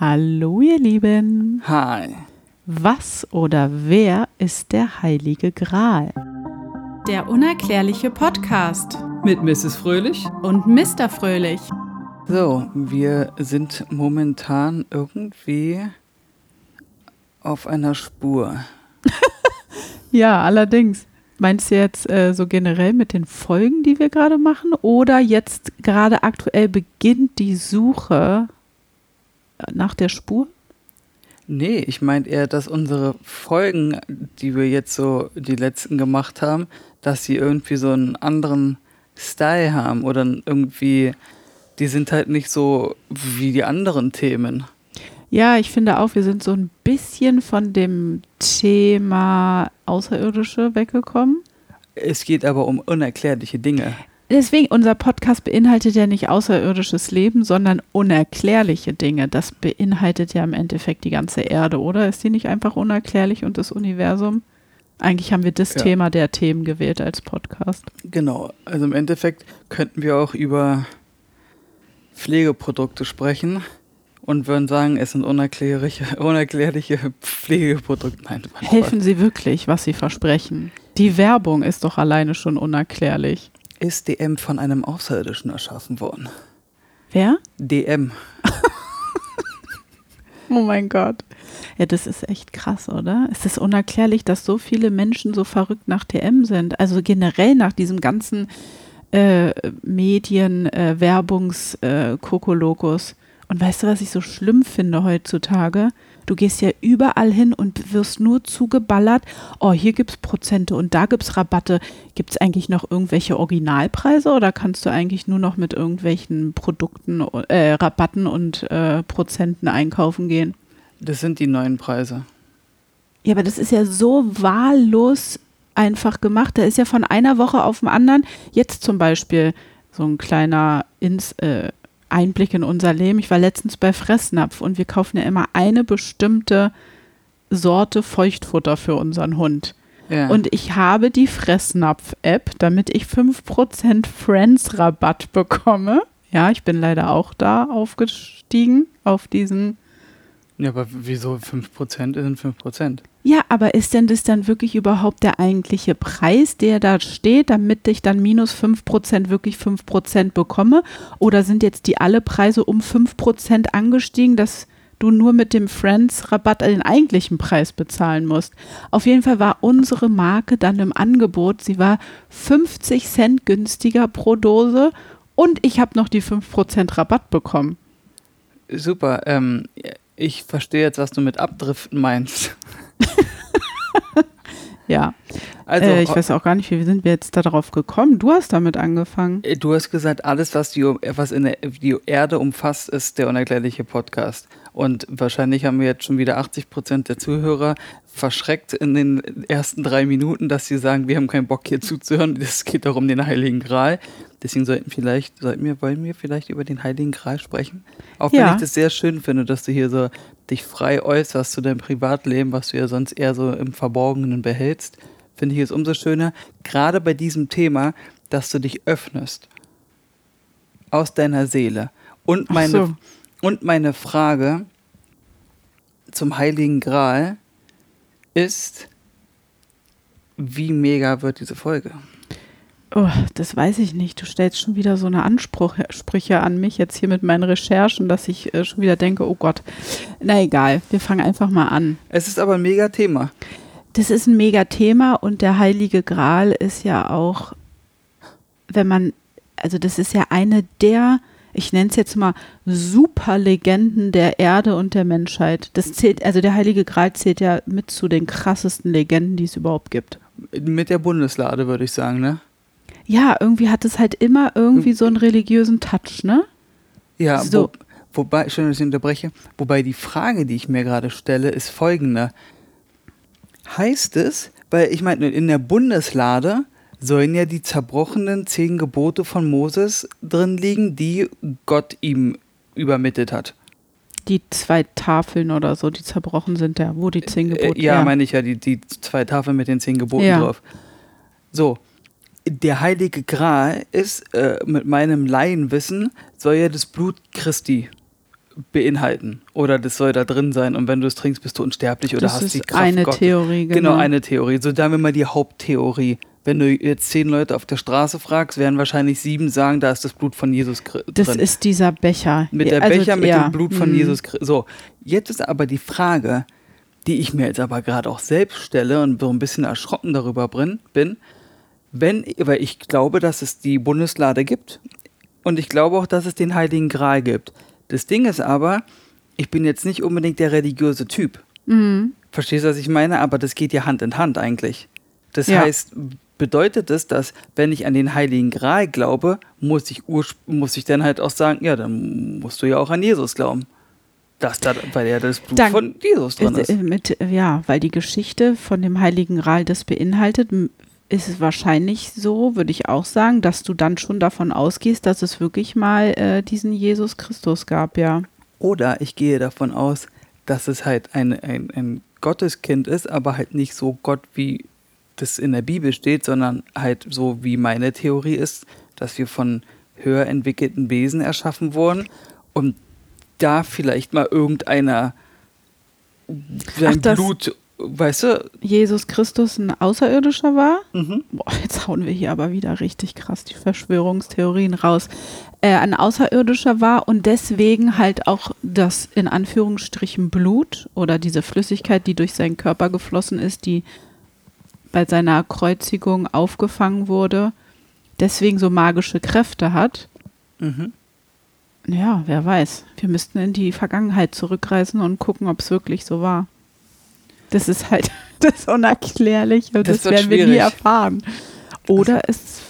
Hallo ihr Lieben. Hi. Was oder wer ist der heilige Gral? Der unerklärliche Podcast Mit Mrs. Fröhlich. und Mr. Fröhlich. So, wir sind momentan irgendwie auf einer Spur. Ja, allerdings. Meinst du jetzt äh, so generell mit den Folgen, die wir gerade machen? Oder jetzt gerade aktuell beginnt die Suche nach der Spur? Nee, ich meine eher, dass unsere Folgen, die wir jetzt so die letzten gemacht haben, dass sie irgendwie so einen anderen Style haben oder irgendwie, die sind halt nicht so wie die anderen Themen. Ja, ich finde auch, wir sind so ein bisschen von dem Thema Außerirdische weggekommen. Es geht aber um unerklärliche Dinge. Deswegen, unser Podcast beinhaltet ja nicht außerirdisches Leben, sondern unerklärliche Dinge. Das beinhaltet ja im Endeffekt die ganze Erde, oder? Ist die nicht einfach unerklärlich und das Universum? Eigentlich haben wir das Ja. Thema der Themen gewählt als Podcast. Genau, also im Endeffekt könnten wir auch über Pflegeprodukte sprechen und würden sagen, es sind unerklärliche, unerklärliche Pflegeprodukte. Nein, Helfen Sie wirklich, was Sie versprechen? Die Werbung ist doch alleine schon unerklärlich. Ist DM von einem Außerirdischen erschaffen worden? Wer? DM. Oh mein Gott. Ja, das ist echt krass, oder? Es ist unerklärlich, dass so viele Menschen so verrückt nach DM sind. Also generell nach diesem ganzen äh, Medien, äh, Werbungs, äh, Kokolokos. Und weißt du, was ich so schlimm finde heutzutage? Du gehst ja überall hin und wirst nur zugeballert. Oh, hier gibt's Prozente und da gibt's Rabatte. Gibt's eigentlich noch irgendwelche Originalpreise oder kannst du eigentlich nur noch mit irgendwelchen Produkten, äh, Rabatten und äh, Prozenten einkaufen gehen? Das sind die neuen Preise. Ja, aber das ist ja so wahllos einfach gemacht. Da ist ja von einer Woche auf den anderen, jetzt zum Beispiel so ein kleiner ins, äh, Einblick in unser Leben. Ich war letztens bei Fressnapf und wir kaufen ja immer eine bestimmte Sorte Feuchtfutter für unseren Hund. Ja. Und ich habe die Fressnapf-App, damit ich 5% Friends-Rabatt bekomme. Ja, ich bin leider auch da aufgestiegen auf diesen ja, aber wieso 5% sind 5%? Ja, aber ist denn das dann wirklich überhaupt der eigentliche Preis, der da steht, damit ich dann minus 5% wirklich 5% bekomme? Oder sind jetzt die alle Preise um 5% angestiegen, dass du nur mit dem Friends-Rabatt den eigentlichen Preis bezahlen musst? Auf jeden Fall war unsere Marke dann im Angebot. Sie war 50 Cent günstiger pro Dose und ich habe noch die 5% Rabatt bekommen. Super, ähm, ich verstehe jetzt, was du mit Abdriften meinst. Ja, Also, äh, ich weiß auch gar nicht, wie sind wir jetzt darauf gekommen? Du hast damit angefangen. Äh, Du hast gesagt, alles, was die, was in der, die Erde umfasst, ist der unerklärliche Podcast. Und wahrscheinlich haben wir jetzt schon wieder 80 Prozent der Zuhörer verschreckt in den ersten drei Minuten, dass sie sagen, wir haben keinen Bock hier zuzuhören. Es geht doch um den Heiligen Gral. Deswegen sollten vielleicht, sollten wir, wollen wir vielleicht über den Heiligen Gral sprechen? Auch wenn Ja. ich das sehr schön finde, dass du hier so dich frei äußerst zu deinem Privatleben, was du ja sonst eher so im Verborgenen behältst, finde ich es umso schöner, gerade bei diesem Thema, dass du dich öffnest aus deiner Seele. Und meine, so. Und meine Frage zum Heiligen Gral ist, wie mega wird diese Folge? Oh, das weiß ich nicht. Du stellst schon wieder so eine Ansprüche an mich jetzt hier mit meinen Recherchen, dass ich äh, schon wieder denke, oh Gott. Na egal, wir fangen einfach mal an. Es ist aber ein mega Thema. Das ist ein mega Thema und der Heilige Gral ist ja auch, wenn man, also das ist ja eine der, ich nenne es jetzt mal Superlegenden der Erde und der Menschheit. Das zählt, also der Heilige Gral zählt ja mit zu den krassesten Legenden, die es überhaupt gibt. Mit der Bundeslade, würde ich sagen, ne? Ja, irgendwie hat es halt immer irgendwie so einen religiösen Touch, ne? Ja, So. wo, wobei, schön, dass ich unterbreche. Wobei die Frage, die ich mir gerade stelle, ist folgende. Heißt es, weil ich meine, in der Bundeslade sollen ja die zerbrochenen zehn Gebote von Moses drin liegen, die Gott ihm übermittelt hat. Die zwei Tafeln oder so, die zerbrochen sind, ja, wo die zehn Gebote. Äh, ja, meine ich ja, die, die zwei Tafeln mit den zehn Geboten Ja. drauf. So, der Heilige Gral ist, äh, mit meinem Laienwissen, soll ja das Blut Christi beinhalten. Oder das soll da drin sein. Und wenn du es trinkst, bist du unsterblich oder das hast ist die Kraft eine Gottes. Theorie, genau. Genau, eine Theorie. So, da haben wir mal die Haupttheorie. Wenn du jetzt zehn Leute auf der Straße fragst, werden wahrscheinlich sieben sagen, da ist das Blut von Jesus gr- das drin. ist dieser Becher. mit der Also, Becher mit ja, dem Blut von hm. Jesus. Christus. So, jetzt ist aber die Frage, die ich mir jetzt aber gerade auch selbst stelle und so ein bisschen erschrocken darüber bin, wenn, weil ich glaube, dass es die Bundeslade gibt und ich glaube auch, dass es den Heiligen Gral gibt. Das Ding ist aber, ich bin jetzt nicht unbedingt der religiöse Typ. Mhm. Verstehst du, was ich meine? Aber das geht ja Hand in Hand eigentlich. Das Ja. heißt, bedeutet es, dass wenn ich an den Heiligen Gral glaube, muss ich, muss ich dann halt auch sagen, ja, dann musst du ja auch an Jesus glauben. Dass da, weil ja das Blut Dann- von Jesus drin Ist, Mit, ja, weil die Geschichte von dem Heiligen Gral das beinhaltet, ist es wahrscheinlich so, würde ich auch sagen, dass du dann schon davon ausgehst, dass es wirklich mal äh, diesen Jesus Christus gab, ja. Oder ich gehe davon aus, dass es halt ein, ein, ein Gotteskind ist, aber halt nicht so Gott, wie das in der Bibel steht, sondern halt so, wie meine Theorie ist, dass wir von höher entwickelten Wesen erschaffen wurden und da vielleicht mal irgendeiner sein Ach, Blut, weißt du, Jesus Christus ein Außerirdischer war. mhm. Boah, jetzt hauen wir hier aber wieder richtig krass die Verschwörungstheorien raus. Äh, ein Außerirdischer war und deswegen halt auch das in Anführungsstrichen Blut oder diese Flüssigkeit, die durch seinen Körper geflossen ist, die bei seiner Kreuzigung aufgefangen wurde, deswegen so magische Kräfte hat. Mhm. Ja, wer weiß. Wir müssten in die Vergangenheit zurückreisen und gucken, ob es wirklich so war. Das ist halt das Unerklärliche. Das, Das werden wir nie schwierig. erfahren. Oder es,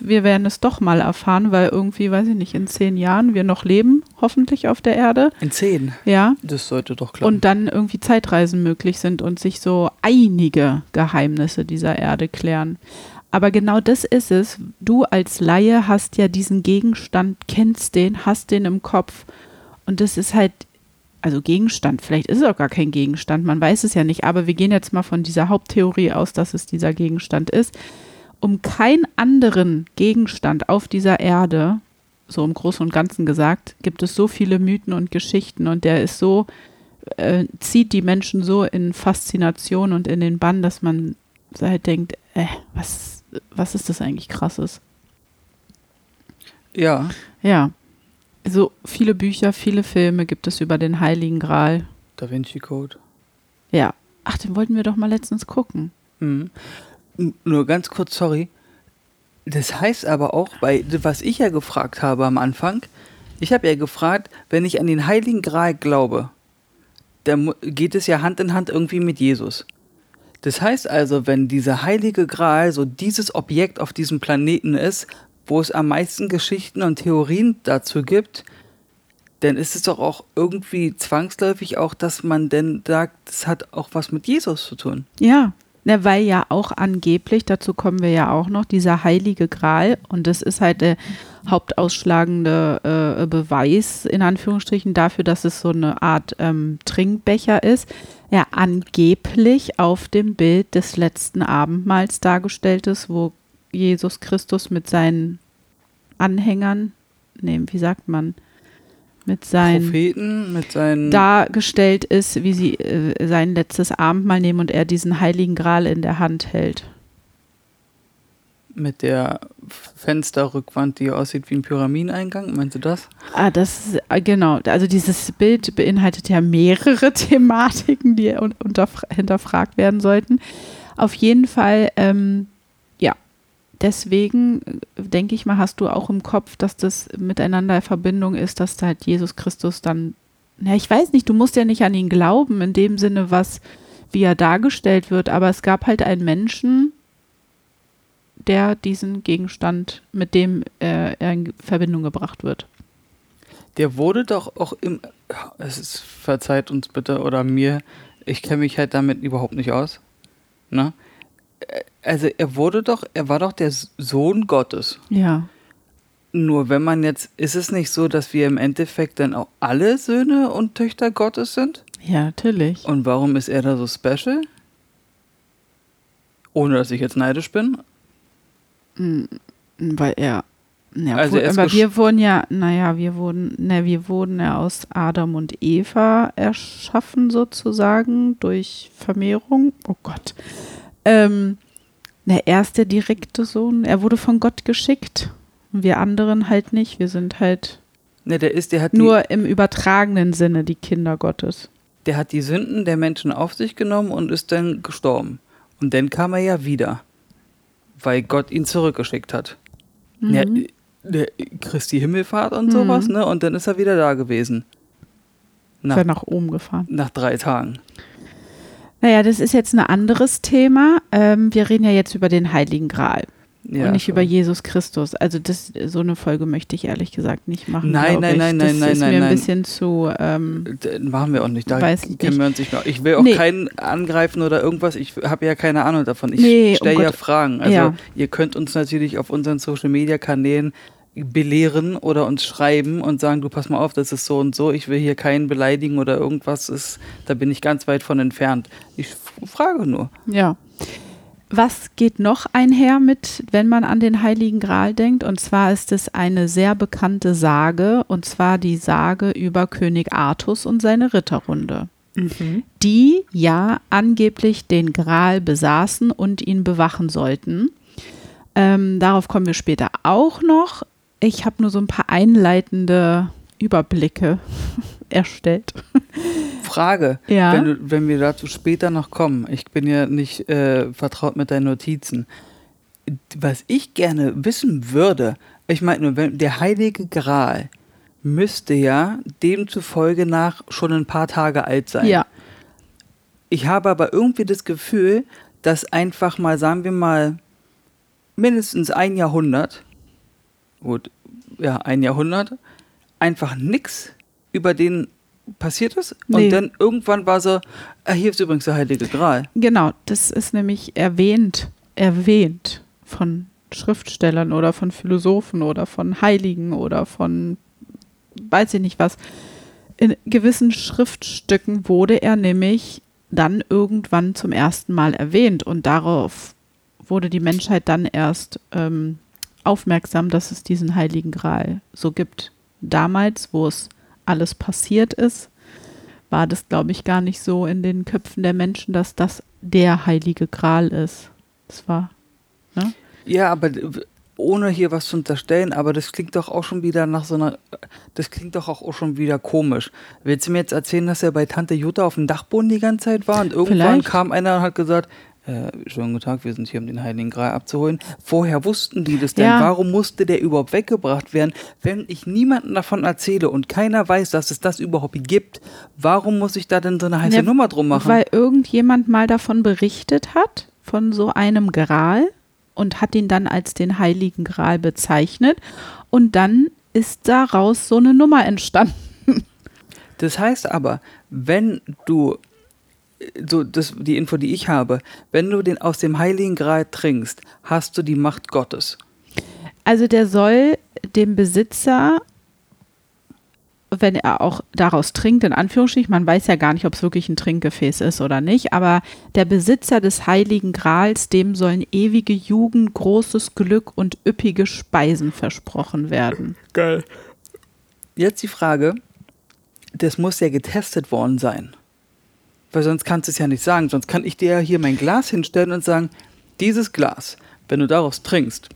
wir werden es doch mal erfahren, weil irgendwie, weiß ich nicht, in zehn Jahren wir noch leben, hoffentlich auf der Erde. in zehn. Ja. Das sollte doch klappen. Und dann irgendwie Zeitreisen möglich sind und sich so einige Geheimnisse dieser Erde klären. Aber genau das ist es. Du als Laie hast ja diesen Gegenstand, kennst den, hast den im Kopf. Und das ist halt, also Gegenstand, vielleicht ist es auch gar kein Gegenstand, man weiß es ja nicht. Aber wir gehen jetzt mal von dieser Haupttheorie aus, dass es dieser Gegenstand ist. Um keinen anderen Gegenstand auf dieser Erde, so im Großen und Ganzen gesagt, gibt es so viele Mythen und Geschichten und der ist so, äh, zieht die Menschen so in Faszination und in den Bann, dass man halt denkt, äh, was, was ist das eigentlich krasses? ja, Ja. So viele Bücher, viele Filme gibt es über den Heiligen Gral. Da Vinci Code. Ja. Ach, den wollten wir doch mal letztens gucken. Mhm. Nur ganz kurz, sorry. Das heißt aber auch, bei, was ich ja gefragt habe am Anfang, ich habe ja gefragt, wenn ich an den Heiligen Gral glaube, dann geht es ja Hand in Hand irgendwie mit Jesus. Das heißt also, wenn dieser Heilige Gral so dieses Objekt auf diesem Planeten ist, wo es am meisten Geschichten und Theorien dazu gibt, dann ist es doch auch irgendwie zwangsläufig auch, dass man denn sagt, das hat auch was mit Jesus zu tun. Ja, ne, weil ja auch angeblich, dazu kommen wir ja auch noch, dieser heilige Gral, und das ist halt der hauptausschlagende äh, Beweis, in Anführungsstrichen, dafür, dass es so eine Art ähm, Trinkbecher ist, ja angeblich auf dem Bild des letzten Abendmahls dargestellt ist, wo Jesus Christus mit seinen Anhängern, nee, wie sagt man, mit seinen Propheten mit seinen. dargestellt ist, wie sie äh, sein letztes Abendmahl nehmen und er diesen heiligen Gral in der Hand hält. mit der Fensterrückwand, die aussieht wie ein Pyramideneingang. Meinst du das? Ah, das ist, äh, genau. Also dieses Bild beinhaltet ja mehrere Thematiken, die un unterfra- hinterfragt werden sollten. Auf jeden Fall, ähm. Deswegen äh, denke ich mal, hast du auch im Kopf, dass das miteinander in Verbindung ist, dass da halt Jesus Christus dann, na, ich weiß nicht, du musst ja nicht an ihn glauben, in dem Sinne, was, wie er dargestellt wird, aber es gab halt einen Menschen, der diesen Gegenstand, mit dem äh, er in Verbindung gebracht wird. Der wurde doch auch im. Es ist, verzeiht uns bitte oder mir, ich kenne mich halt damit überhaupt nicht aus. Ne? Also er wurde doch, er war doch der Sohn Gottes. Ja. Nur wenn man jetzt, ist es nicht so, dass wir im Endeffekt dann auch alle Söhne und Töchter Gottes sind? Ja, natürlich. Und warum ist er da so special? Ohne dass ich jetzt neidisch bin. Weil er Ja, Also wo, er aber wir wurden ja, naja, wir wurden, ne, wir wurden ja aus Adam und Eva erschaffen sozusagen durch Vermehrung. Oh Gott. Ähm, ne, er ist der direkte Sohn. Er wurde von Gott geschickt. Und wir anderen halt nicht. Wir sind halt Ne, der ist, der hat die, nur im übertragenen Sinne die Kinder Gottes. der hat die Sünden der Menschen auf sich genommen und ist dann gestorben. Und dann kam er ja wieder, weil Gott ihn zurückgeschickt hat. Ja, der Christi Himmelfahrt und sowas, ne? Und dann ist er wieder da gewesen. Ist Nach, er nach oben gefahren. nach drei Tagen. Naja, das ist jetzt ein anderes Thema. Ähm, wir reden ja jetzt über den Heiligen Gral. Ja, und nicht schon. über Jesus Christus. Also das, so eine Folge möchte ich ehrlich gesagt nicht machen. Nein, nein, nein, das nein, nein, ist nein, mir ein nein. bisschen zu. Ähm, Machen wir auch nicht. Da Weiß ich kennen nicht. wir uns nicht mehr. Ich will auch Nee. keinen angreifen oder irgendwas. Ich habe ja keine Ahnung davon. Ich Nee, stelle ja Gott- Fragen. Also Ja. ihr könnt uns natürlich auf unseren Social Media Kanälen belehren oder uns schreiben und sagen, du pass mal auf, das ist so und so. Ich will hier keinen beleidigen oder irgendwas ist. Da bin ich ganz weit von entfernt. Ich frage nur. ja. Was geht noch einher mit, wenn man an den Heiligen Gral denkt? Und zwar ist es eine sehr bekannte Sage, und zwar die Sage über König Artus und seine Ritterrunde. die ja angeblich den Gral besaßen und ihn bewachen sollten. Ähm, darauf kommen wir später auch noch. Ich habe nur so ein paar einleitende Überblicke erstellt. Frage, Ja. wenn, du, wenn wir dazu später noch kommen. Ich bin ja nicht äh, vertraut mit deinen Notizen. Was ich gerne wissen würde, ich meine nur, wenn der Heilige Gral müsste ja demzufolge nach schon ein paar Tage alt sein. Ja, Ich habe aber irgendwie das Gefühl, dass einfach mal, sagen wir mal, mindestens ein Jahrhundert, gut, ja, ein Jahrhundert, einfach nix über den passiert ist. Nee. Und dann irgendwann war so, ah, hier ist übrigens der Heilige Gral. genau. Das ist nämlich erwähnt, erwähnt von Schriftstellern oder von Philosophen oder von Heiligen oder von weiß ich nicht was. In gewissen Schriftstücken wurde er nämlich dann irgendwann zum ersten Mal erwähnt und darauf wurde die Menschheit dann erst ähm, aufmerksam, dass es diesen Heiligen Gral so gibt. Damals, wo es alles passiert ist, war das, glaube ich, gar nicht so in den Köpfen der Menschen, dass das der Heilige Gral ist. Das war, ne? Ja, aber ohne hier was zu unterstellen, aber das klingt doch auch schon wieder nach so einer, das klingt doch auch schon wieder komisch. Willst du mir jetzt erzählen, dass er bei Tante Jutta auf dem Dachboden die ganze Zeit war und irgendwann Vielleicht. kam einer und hat gesagt, äh, schönen guten Tag, wir sind hier, um den Heiligen Gral abzuholen. Vorher wussten die das denn. Ja. Warum musste der überhaupt weggebracht werden? Wenn ich niemandem davon erzähle und keiner weiß, dass es das überhaupt gibt, warum muss ich da denn so eine heiße Ja, Nummer drum machen? Weil irgendjemand mal davon berichtet hat, von so einem Gral und hat ihn dann als den Heiligen Gral bezeichnet. Und dann ist daraus so eine Nummer entstanden. Das heißt aber, wenn du so das die Info, die ich habe, wenn du den aus dem Heiligen Gral trinkst, hast du die Macht Gottes. Also der soll dem Besitzer, wenn er auch daraus trinkt, in Anführungsstrichen, man weiß ja gar nicht, ob es wirklich ein Trinkgefäß ist oder nicht, aber der Besitzer des Heiligen Grals, dem sollen ewige Jugend, großes Glück und üppige Speisen versprochen werden. Geil. Jetzt die Frage, das muss ja getestet worden sein. Weil sonst kannst du es ja nicht sagen. Sonst kann ich dir ja hier mein Glas hinstellen und sagen, dieses Glas, wenn du daraus trinkst,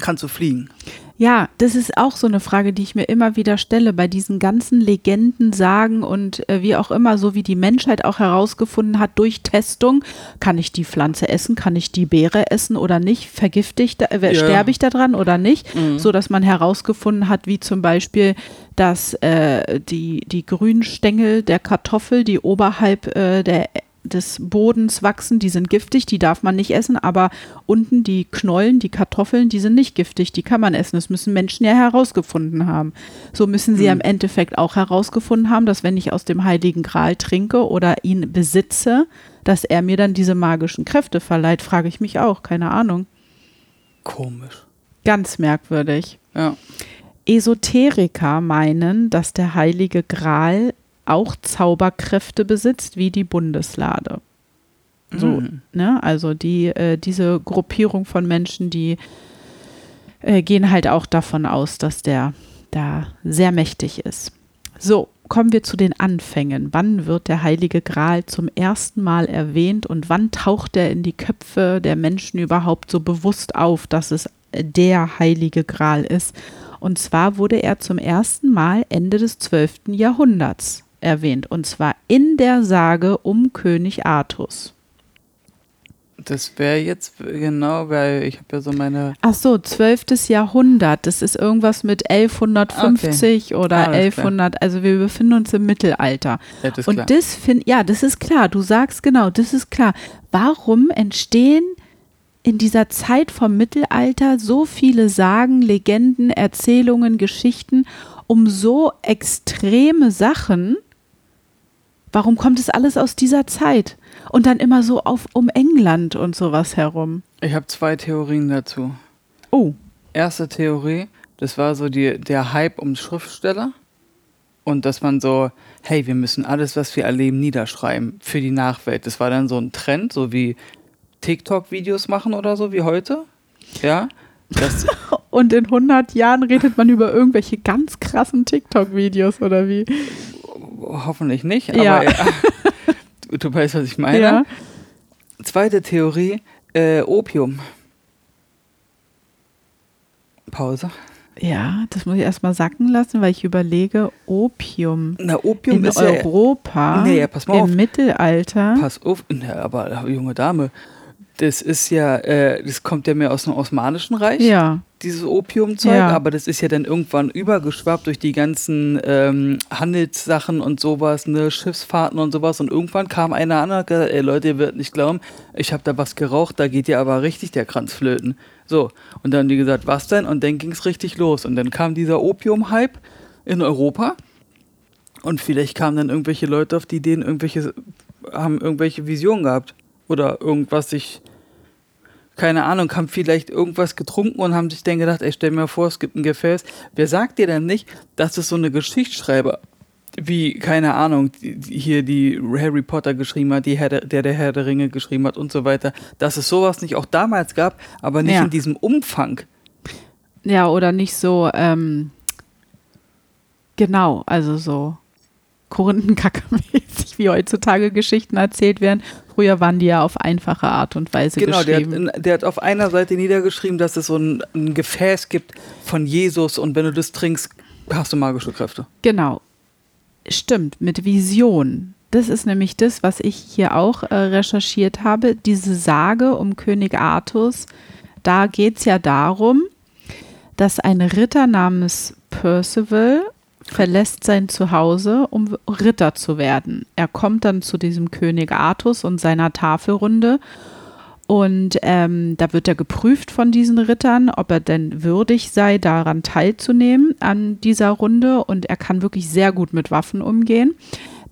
kannst du fliegen. Ja, das ist auch so eine Frage, die ich mir immer wieder stelle bei diesen ganzen Legenden, Sagen und äh, wie auch immer, so wie die Menschheit auch herausgefunden hat durch Testung, kann ich die Pflanze essen, kann ich die Beere essen oder nicht, vergifte ich, da, äh, Ja. sterbe ich daran oder nicht, so dass man herausgefunden hat, wie zum Beispiel, dass äh, die, die Grünstängel der Kartoffel, die oberhalb äh, der des Bodens wachsen, die sind giftig, die darf man nicht essen, aber unten die Knollen, die Kartoffeln, die sind nicht giftig, die kann man essen. Das müssen Menschen ja herausgefunden haben. So müssen sie Mhm. im Endeffekt auch herausgefunden haben, dass wenn ich aus dem Heiligen Gral trinke oder ihn besitze, dass er mir dann diese magischen Kräfte verleiht, frage ich mich auch, keine Ahnung. Komisch. Ganz merkwürdig. Ja. Esoteriker meinen, dass der Heilige Gral auch Zauberkräfte besitzt, wie die Bundeslade. So, Mhm. ne? Also die, äh, diese Gruppierung von Menschen, die äh, gehen halt auch davon aus, dass der da sehr mächtig ist. So, kommen wir zu den Anfängen. Wann wird der Heilige Gral zum ersten Mal erwähnt und wann taucht er in die Köpfe der Menschen überhaupt so bewusst auf, dass es der Heilige Gral ist? Und zwar wurde er zum ersten Mal Ende des 12. Jahrhunderts erwähnt, und zwar in der Sage um König Artus. Das wäre jetzt genau, weil ich habe ja so meine. Ach so, 12. Jahrhundert. Das ist irgendwas mit 1150 okay. oder ah, 1100. Klar. Also wir befinden uns im Mittelalter. Ja, das Und das finde, ja, das ist klar. Du sagst genau, das ist klar. Warum entstehen in dieser Zeit vom Mittelalter so viele Sagen, Legenden, Erzählungen, Geschichten um so extreme Sachen? Warum kommt es alles aus dieser Zeit? Und dann immer so auf um England und sowas herum. Ich habe zwei Theorien dazu. Oh. Erste Theorie, das war so die, der Hype um Schriftsteller. Und dass man so, hey, wir müssen alles, was wir erleben, niederschreiben für die Nachwelt. Das war dann so ein Trend, so wie TikTok-Videos machen oder so wie heute. Ja. Und in 100 Jahren redet man über irgendwelche ganz krassen TikTok-Videos oder wie? Hoffentlich nicht, aber ja. ja. Du, weißt, was ich meine. Ja. Zweite Theorie, äh, Opium. Pause. Ja, das muss ich erstmal sacken lassen, weil ich überlege, Opium. Na, Opium in ist Europa, ja, nee, ja, pass mal im auf. Mittelalter. Pass auf, na, aber junge Dame, das ist ja, äh, das kommt ja mehr aus dem Osmanischen Reich. Ja. Dieses Opiumzeug, ja. aber das ist ja dann irgendwann übergeschwappt durch die ganzen ähm, Handelssachen und sowas, ne, Schiffsfahrten und sowas. Und irgendwann kam einer an und hat gesagt, ey Leute, ihr werdet nicht glauben, ich habe da was geraucht, da geht ja aber richtig der Kranz flöten. So, und dann haben die gesagt, was denn? Und dann ging es richtig los. Und dann kam dieser Opium-Hype in Europa. Und vielleicht kamen dann irgendwelche Leute auf die Ideen, irgendwelche, haben irgendwelche Visionen gehabt oder irgendwas sich, keine Ahnung, haben vielleicht irgendwas getrunken und haben sich dann gedacht, ey, stell mir vor, es gibt ein Gefäß. Wer sagt dir denn nicht, dass es so eine Geschichtsschreiber wie, keine Ahnung, hier die Harry Potter geschrieben hat, die Herr der, der, der Herr der Ringe geschrieben hat und so weiter, dass es sowas nicht auch damals gab, aber nicht ja. in diesem Umfang. Ja, oder nicht so, ähm, genau, also so Korinthenkacke-mäßig, wie heutzutage Geschichten erzählt werden. Früher waren die ja auf einfache Art und Weise genau, geschrieben. Genau, der, der, hat auf einer Seite niedergeschrieben, dass es so ein, ein Gefäß gibt von Jesus und wenn du das trinkst, hast du magische Kräfte. Genau. Stimmt, mit Vision. Das ist nämlich das, was ich hier auch äh, recherchiert habe. Diese Sage um König Artus, da geht es ja darum, dass ein Ritter namens Percival verlässt sein Zuhause, um Ritter zu werden. Er kommt dann zu diesem König Artus und seiner Tafelrunde und ähm, da wird er geprüft von diesen Rittern, ob er denn würdig sei, daran teilzunehmen an dieser Runde. Und er kann wirklich sehr gut mit Waffen umgehen.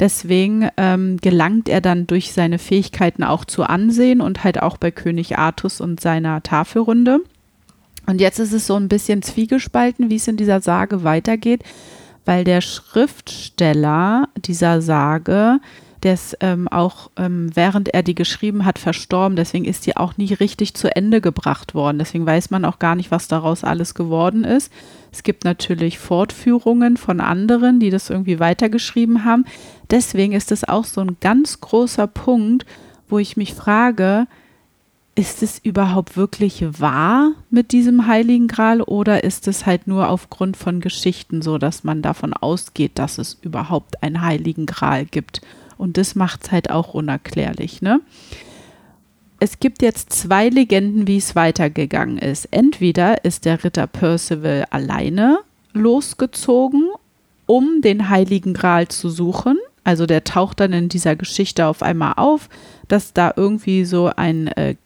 Deswegen ähm, gelangt er dann durch seine Fähigkeiten auch zu Ansehen und halt auch bei König Artus und seiner Tafelrunde. Und jetzt ist es so ein bisschen zwiegespalten, wie es in dieser Sage weitergeht weil der Schriftsteller dieser Sage, der ist ähm, auch, ähm, während er die geschrieben hat, verstorben. Deswegen ist die auch nie richtig zu Ende gebracht worden. Deswegen weiß man auch gar nicht, was daraus alles geworden ist. Es gibt natürlich Fortführungen von anderen, die das irgendwie weitergeschrieben haben. Deswegen ist es auch so ein ganz großer Punkt, wo ich mich frage, ist es überhaupt wirklich wahr mit diesem Heiligen Gral oder ist es halt nur aufgrund von Geschichten so, dass man davon ausgeht, dass es überhaupt einen Heiligen Gral gibt? Und das macht es halt auch unerklärlich, ne? Es gibt jetzt zwei Legenden, wie es weitergegangen ist. Entweder ist der Ritter Percival alleine losgezogen, um den Heiligen Gral zu suchen. Also der taucht dann in dieser Geschichte auf einmal auf, dass da irgendwie so ein äh,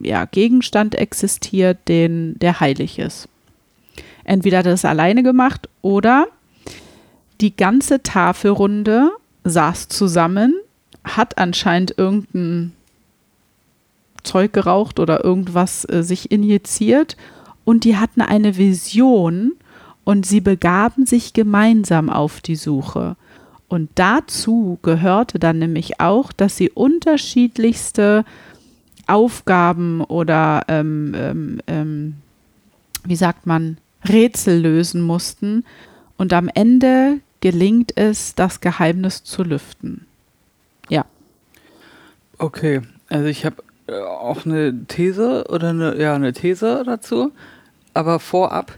ja, Gegenstand existiert, den, der heilig ist. Entweder hat er das alleine gemacht oder die ganze Tafelrunde saß zusammen, hat anscheinend irgendein Zeug geraucht oder irgendwas äh, sich injiziert und die hatten eine Vision und sie begaben sich gemeinsam auf die Suche. Und dazu gehörte dann nämlich auch, dass sie unterschiedlichste Aufgaben oder ähm, ähm, ähm, wie sagt man, Rätsel lösen mussten. Und am Ende gelingt es, das Geheimnis zu lüften. Ja. Okay, also ich habe äh, auch eine These oder eine, ja, eine These dazu. Aber vorab,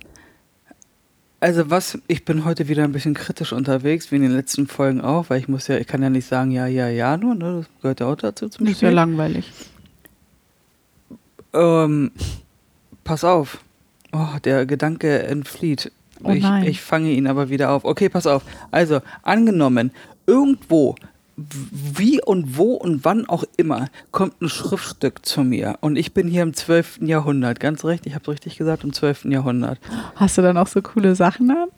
also was, ich bin heute wieder ein bisschen kritisch unterwegs, wie in den letzten Folgen auch, weil ich muss ja, ich kann ja nicht sagen, ja, ja, ja, nur, ne? Das gehört ja auch dazu zum Das ist ja Spiel. langweilig. Ähm, pass auf. Oh, der Gedanke entflieht. Oh ich, ich fange ihn aber wieder auf. Okay, pass auf. Also, angenommen, irgendwo, wie und wo und wann auch immer, kommt ein Schriftstück zu mir. Und ich bin hier im 12. Jahrhundert. Ganz recht, ich habe richtig gesagt, im 12. Jahrhundert. Hast du dann auch so coole Sachen an?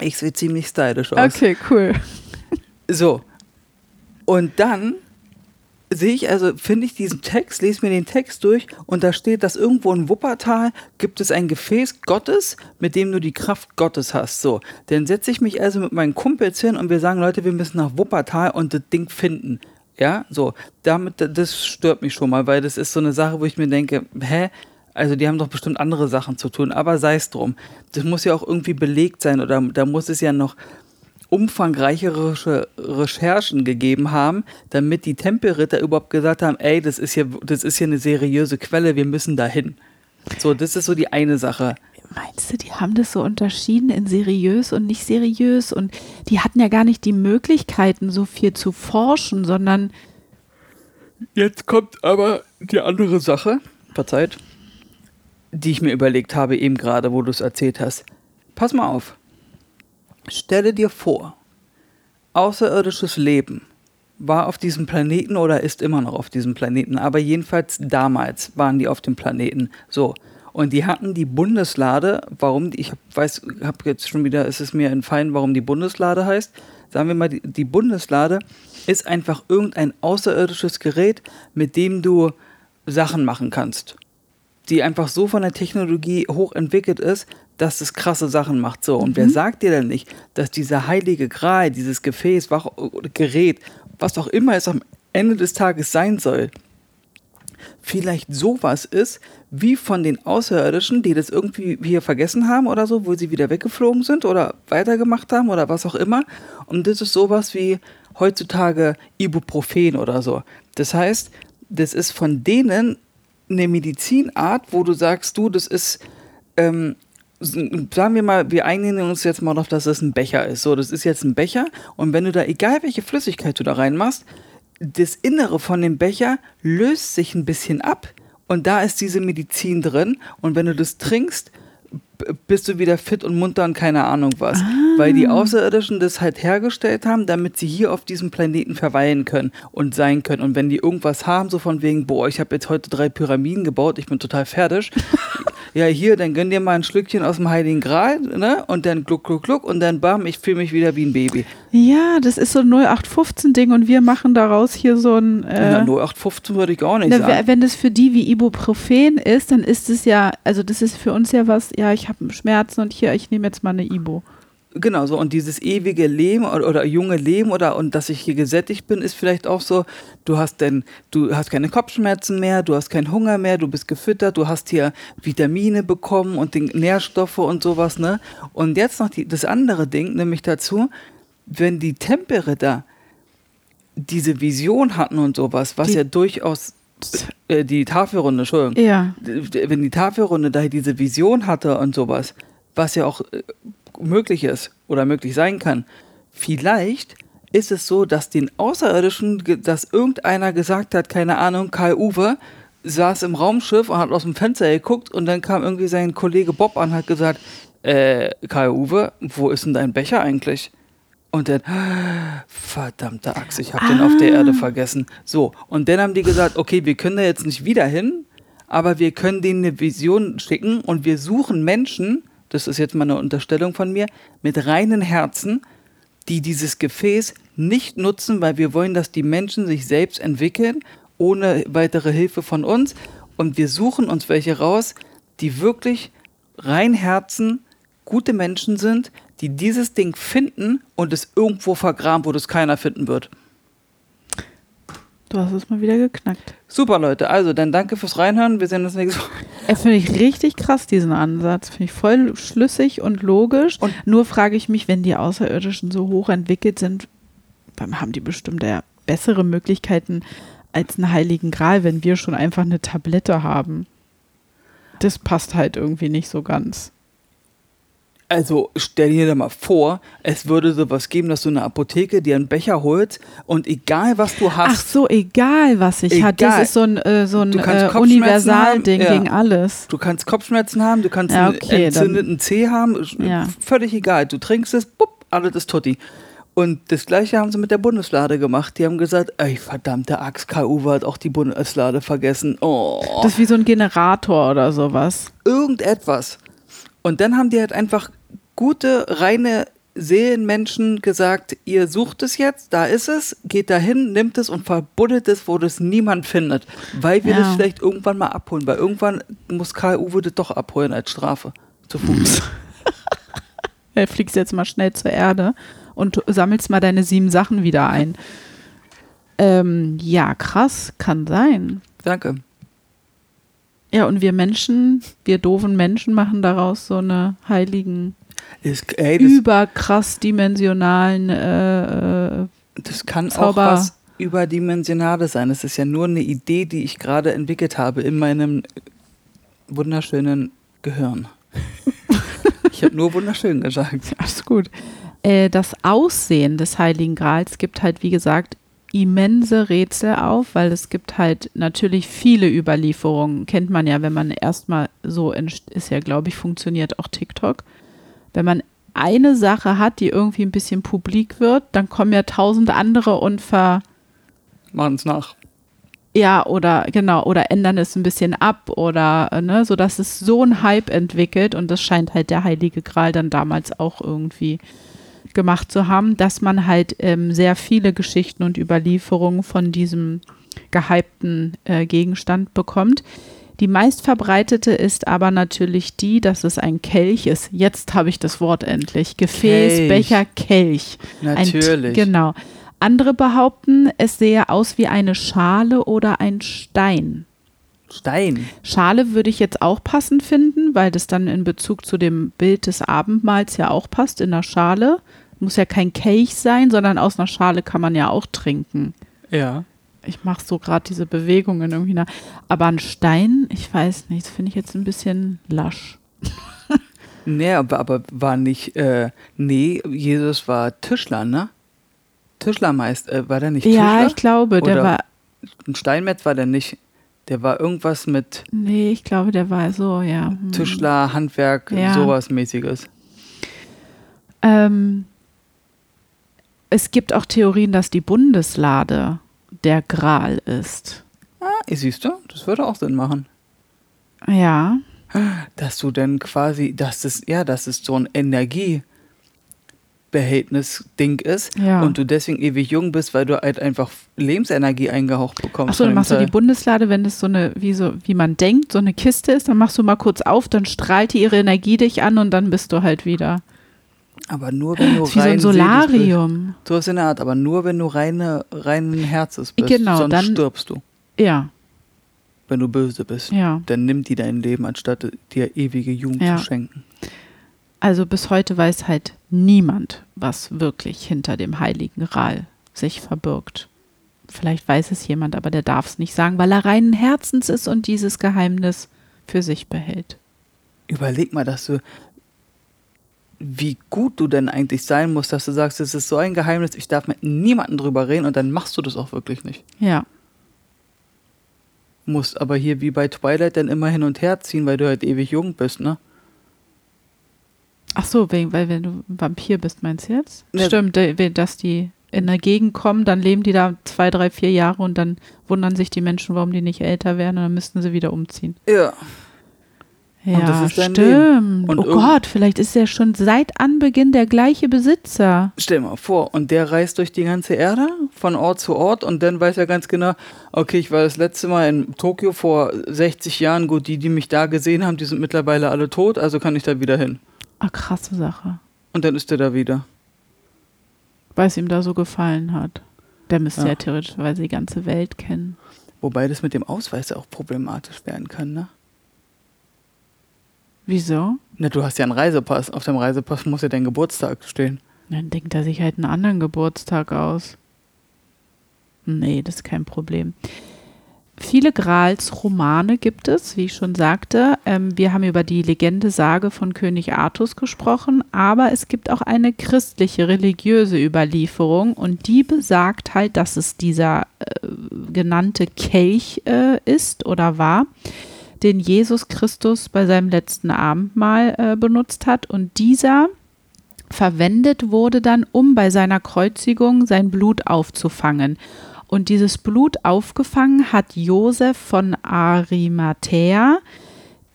Ich sehe ziemlich stylisch aus. Okay, cool. So. Und dann sehe ich, also finde ich diesen Text, lese mir den Text durch und da steht, dass irgendwo in Wuppertal gibt es ein Gefäß Gottes, mit dem du die Kraft Gottes hast. So. Dann setze ich mich also mit meinen Kumpels hin und wir sagen, Leute, wir müssen nach Wuppertal und das Ding finden. Ja, so. Damit, das stört mich schon mal, weil das ist so eine Sache, wo ich mir denke, hä? Also die haben doch bestimmt andere Sachen zu tun, aber sei es drum. Das muss ja auch irgendwie belegt sein oder da muss es ja noch umfangreichere Reche- Recherchen gegeben haben, damit die Tempelritter überhaupt gesagt haben, ey, das ist hier, das ist hier eine seriöse Quelle, wir müssen dahin. So, das ist so die eine Sache. Meinst du, die haben das so unterschieden in seriös und nicht seriös? Und die hatten ja gar nicht die Möglichkeiten, so viel zu forschen, sondern Jetzt kommt aber die andere Sache, verzeiht, die ich mir überlegt habe, eben gerade, wo du es erzählt hast. Pass mal auf. Stelle dir vor, außerirdisches Leben war auf diesem Planeten oder ist immer noch auf diesem Planeten, aber jedenfalls damals waren die auf dem Planeten. So. Und die hatten die Bundeslade, warum, die- ich weiß, habe jetzt schon wieder, ist es mir entfallen, warum die Bundeslade heißt. Sagen wir mal, die, die Bundeslade ist einfach irgendein außerirdisches Gerät, mit dem du Sachen machen kannst. Die einfach so von der Technologie hochentwickelt ist, dass es krasse Sachen macht. So, und wer sagt dir denn nicht, dass dieser heilige Gral, dieses Gefäß, wach, Gerät, was auch immer es am Ende des Tages sein soll, vielleicht sowas ist, wie von den Außerirdischen, die das irgendwie hier vergessen haben oder so, wo sie wieder weggeflogen sind oder weitergemacht haben oder was auch immer. Und das ist sowas wie heutzutage Ibuprofen oder so. Das heißt, das ist von denen eine Medizinart, wo du sagst, du, das ist, ähm, sagen wir mal, wir einigen uns jetzt mal auf, dass das ein Becher ist. So, das ist jetzt ein Becher und wenn du da, egal welche Flüssigkeit du da reinmachst, das Innere von dem Becher löst sich ein bisschen ab und da ist diese Medizin drin und wenn du das trinkst, bist du wieder fit und munter und keine Ahnung was. Weil die Außerirdischen das halt hergestellt haben, damit sie hier auf diesem Planeten verweilen können und sein können. Und wenn die irgendwas haben, so von wegen, boah, ich habe jetzt heute drei Pyramiden gebaut, ich bin total fertig. ja, hier, dann gönn dir mal ein Schlückchen aus dem Heiligen Gral, ne? Und dann gluck, gluck, gluck und dann bam, ich fühle mich wieder wie ein Baby. ja, das ist so ein 0815-Ding und wir machen daraus hier so ein. Äh, Na, 0815 würde ich auch nicht Na, sagen. we- wenn das für die wie Ibuprofen ist, dann ist es ja, also das ist für uns ja was, ja, ich habe Schmerzen und hier, ich nehme jetzt mal eine Ibo. Genau, so und dieses ewige Leben oder, oder junge Leben oder und dass ich hier gesättigt bin, ist vielleicht auch so, du hast denn, du hast keine Kopfschmerzen mehr, du hast keinen Hunger mehr, du bist gefüttert, du hast hier Vitamine bekommen und den Nährstoffe und sowas, ne? Und jetzt noch die, das andere Ding, nämlich dazu, wenn die Tempelritter diese Vision hatten und sowas, was Die- ja durchaus die Tafelrunde, Entschuldigung, Ja. wenn die Tafelrunde da diese Vision hatte und sowas, was ja auch äh, möglich ist oder möglich sein kann, vielleicht ist es so, dass den Außerirdischen, dass irgendeiner gesagt hat, keine Ahnung, Karl Uwe saß im Raumschiff und hat aus dem Fenster geguckt und dann kam irgendwie sein Kollege Bob an und hat gesagt, äh, Karl Uwe, wo ist denn dein Becher eigentlich? Und dann, verdammte Axt, ich habe den auf der Erde vergessen. So, und dann haben die gesagt, okay, wir können da jetzt nicht wieder hin, aber wir können denen eine Vision schicken und wir suchen Menschen, das ist jetzt mal eine Unterstellung von mir, mit reinen Herzen, die dieses Gefäß nicht nutzen, weil wir wollen, dass die Menschen sich selbst entwickeln, ohne weitere Hilfe von uns. Und wir suchen uns welche raus, die wirklich rein Herzen gute Menschen sind, die dieses Ding finden und es irgendwo vergraben, wo das keiner finden wird. Du hast es mal wieder geknackt. Super, Leute. Also, dann danke fürs Reinhören. Wir sehen uns nächste Woche. Er finde ich richtig krass, diesen Ansatz. Finde ich voll schlüssig und logisch. Und- Nur frage ich mich, wenn die Außerirdischen so hoch entwickelt sind, dann haben die bestimmt ja bessere Möglichkeiten als einen heiligen Gral, wenn wir schon einfach eine Tablette haben. Das passt halt irgendwie nicht so ganz. Also, stell dir da mal vor, es würde sowas geben, dass du eine Apotheke dir einen Becher holst und egal was du hast, Ach so, egal was ich hatte. Egal. Das ist so ein, äh, so ein äh, Universalding ja. gegen alles. Du kannst Kopfschmerzen haben, du kannst Ja, einen okay, entzündeten Zeh haben, Ja. völlig egal. Du trinkst es, bupp, alles ist Totti. Und das gleiche haben sie mit der Bundeslade gemacht. Die haben gesagt, ey, verdammte Axt, KU hat auch die Bundeslade vergessen. Oh, Das ist wie so ein Generator oder sowas. irgendetwas. Und dann haben die halt einfach gute, reine Seelenmenschen gesagt, ihr sucht es jetzt, da ist es, geht dahin, nimmt es und verbuddelt es, wo das niemand findet. Weil wir Ja. das vielleicht irgendwann mal abholen, weil irgendwann muss Karl-Uwe das doch abholen als Strafe. Zu Fuß. Ja, fliegst jetzt mal schnell zur Erde und sammelst mal deine sieben Sachen wieder ein. Ähm, ja, krass, kann sein. Danke. Ja, und wir Menschen, wir doofen Menschen machen daraus so eine heiligen, Das, ey, überkrass dimensionalen äh, äh, das kann Zauber. auch was Überdimensionales sein. Es ist ja nur eine Idee, die ich gerade entwickelt habe in meinem wunderschönen Gehirn. ich habe nur wunderschön gesagt. Alles gut. Äh, das Aussehen des Heiligen Grals gibt halt, wie gesagt, immense Rätsel auf, weil es gibt halt natürlich viele Überlieferungen. Kennt man ja, wenn man erstmal so ist ja, glaube ich, funktioniert auch TikTok. Wenn man eine Sache hat, die irgendwie ein bisschen publik wird, dann kommen ja tausend andere und ver Machen es nach. ja, oder genau, oder ändern es ein bisschen ab oder äh, ne, so dass es so ein Hype entwickelt und das scheint halt der Heilige Gral dann damals auch irgendwie gemacht zu haben, dass man halt ähm, sehr viele Geschichten und Überlieferungen von diesem gehypten äh, Gegenstand bekommt. Die meistverbreitete ist aber natürlich die, dass es ein Kelch ist. Jetzt habe ich das Wort endlich. Gefäß, Kelch. Becher, Kelch. Ein- Natürlich. genau. Andere behaupten, es sähe aus wie eine Schale oder ein Stein. Stein. Schale würde ich jetzt auch passend finden, weil das dann in Bezug zu dem Bild des Abendmahls ja auch passt in der Schale. Muss ja kein Kelch sein, sondern aus einer Schale kann man ja auch trinken. Ja. Ich mache so gerade diese Bewegungen irgendwie nach. Aber ein Stein, ich weiß nicht, das finde ich jetzt ein bisschen lasch. Nee, aber, aber war nicht, äh, nee, Jesus war Tischler, ne? Tischlermeister, äh, war der nicht Ja, Tischler? ich glaube, der Oder- war, Ein Steinmetz war der nicht. Der war irgendwas mit nee, ich glaube, der war so, ja. hm. Tischler, Handwerk, Ja. sowas mäßiges. Ähm, es gibt auch Theorien, dass die Bundeslade der Gral ist. Ah, siehst du, das würde auch Sinn machen. Ja, Dass du dann quasi, dass es, ja, dass es so ein Energiebehältnis-Ding ist Ja. und du deswegen ewig jung bist, weil du halt einfach Lebensenergie eingehaucht bekommst. Achso, dann machst du die Teil. Bundeslade, wenn das so eine, wie so, wie man denkt, so eine Kiste ist, dann machst du mal kurz auf, dann strahlt die ihre Energie dich an und dann bist du halt wieder. Aber nur wenn du wie so rein ein Solarium. bist. So ist in der Art, aber nur wenn du reine, reinen Herzens bist. Genau, Sonst dann- stirbst du, Ja, wenn du böse bist. ja. Dann nimmt die dein Leben, anstatt dir ewige Jugend Ja. zu schenken. Also bis heute weiß halt niemand, was wirklich hinter dem Heiligen Gral sich verbirgt. Vielleicht weiß es jemand, aber der darf es nicht sagen, weil er reinen Herzens ist und dieses Geheimnis für sich behält. Überleg mal, dass du, wie gut du denn eigentlich sein musst, dass du sagst, es ist so ein Geheimnis, ich darf mit niemandem drüber reden und dann machst du das auch wirklich nicht. Ja, Musst aber hier wie bei Twilight dann immer hin und her ziehen, weil du halt ewig jung bist, ne? Ach so, wegen, weil wenn du ein Vampir bist, meinst du jetzt? Ja. Stimmt, dass die in der Gegend kommen, dann leben die da zwei, drei, vier Jahre und dann wundern sich die Menschen, warum die nicht älter werden und dann müssten sie wieder umziehen. Ja. Ja, das stimmt. Leben. Und oh Gott, vielleicht ist er schon seit Anbeginn der gleiche Besitzer. Stell mal vor, und der reist durch die ganze Erde von Ort zu Ort und dann weiß er ganz genau, okay, ich war das letzte Mal in Tokio vor 60 Jahren, gut, die, die mich da gesehen haben, die sind mittlerweile alle tot, also kann ich da wieder hin. Ah, krasse Sache. Und dann ist er da wieder. Weil es ihm da so gefallen hat. Der müsste ja, Ja. theoretischweise die ganze Welt kennen. Wobei das mit dem Ausweis auch problematisch werden kann, ne? Wieso? Na, du hast ja einen Reisepass. Auf dem Reisepass muss ja dein Geburtstag stehen. Dann denkt er sich halt einen anderen Geburtstag aus. Nee, das ist kein Problem. Viele Grals-Romane gibt es, wie ich schon sagte. Ähm, wir haben über die Legende Sage von König Artus gesprochen, aber es gibt auch eine christliche, religiöse Überlieferung und die besagt halt, dass es dieser äh, genannte Kelch äh, ist oder war, den Jesus Christus bei seinem letzten Abendmahl äh, benutzt hat und dieser verwendet wurde dann, um bei seiner Kreuzigung sein Blut aufzufangen. Und dieses Blut aufgefangen hat Josef von Arimathea,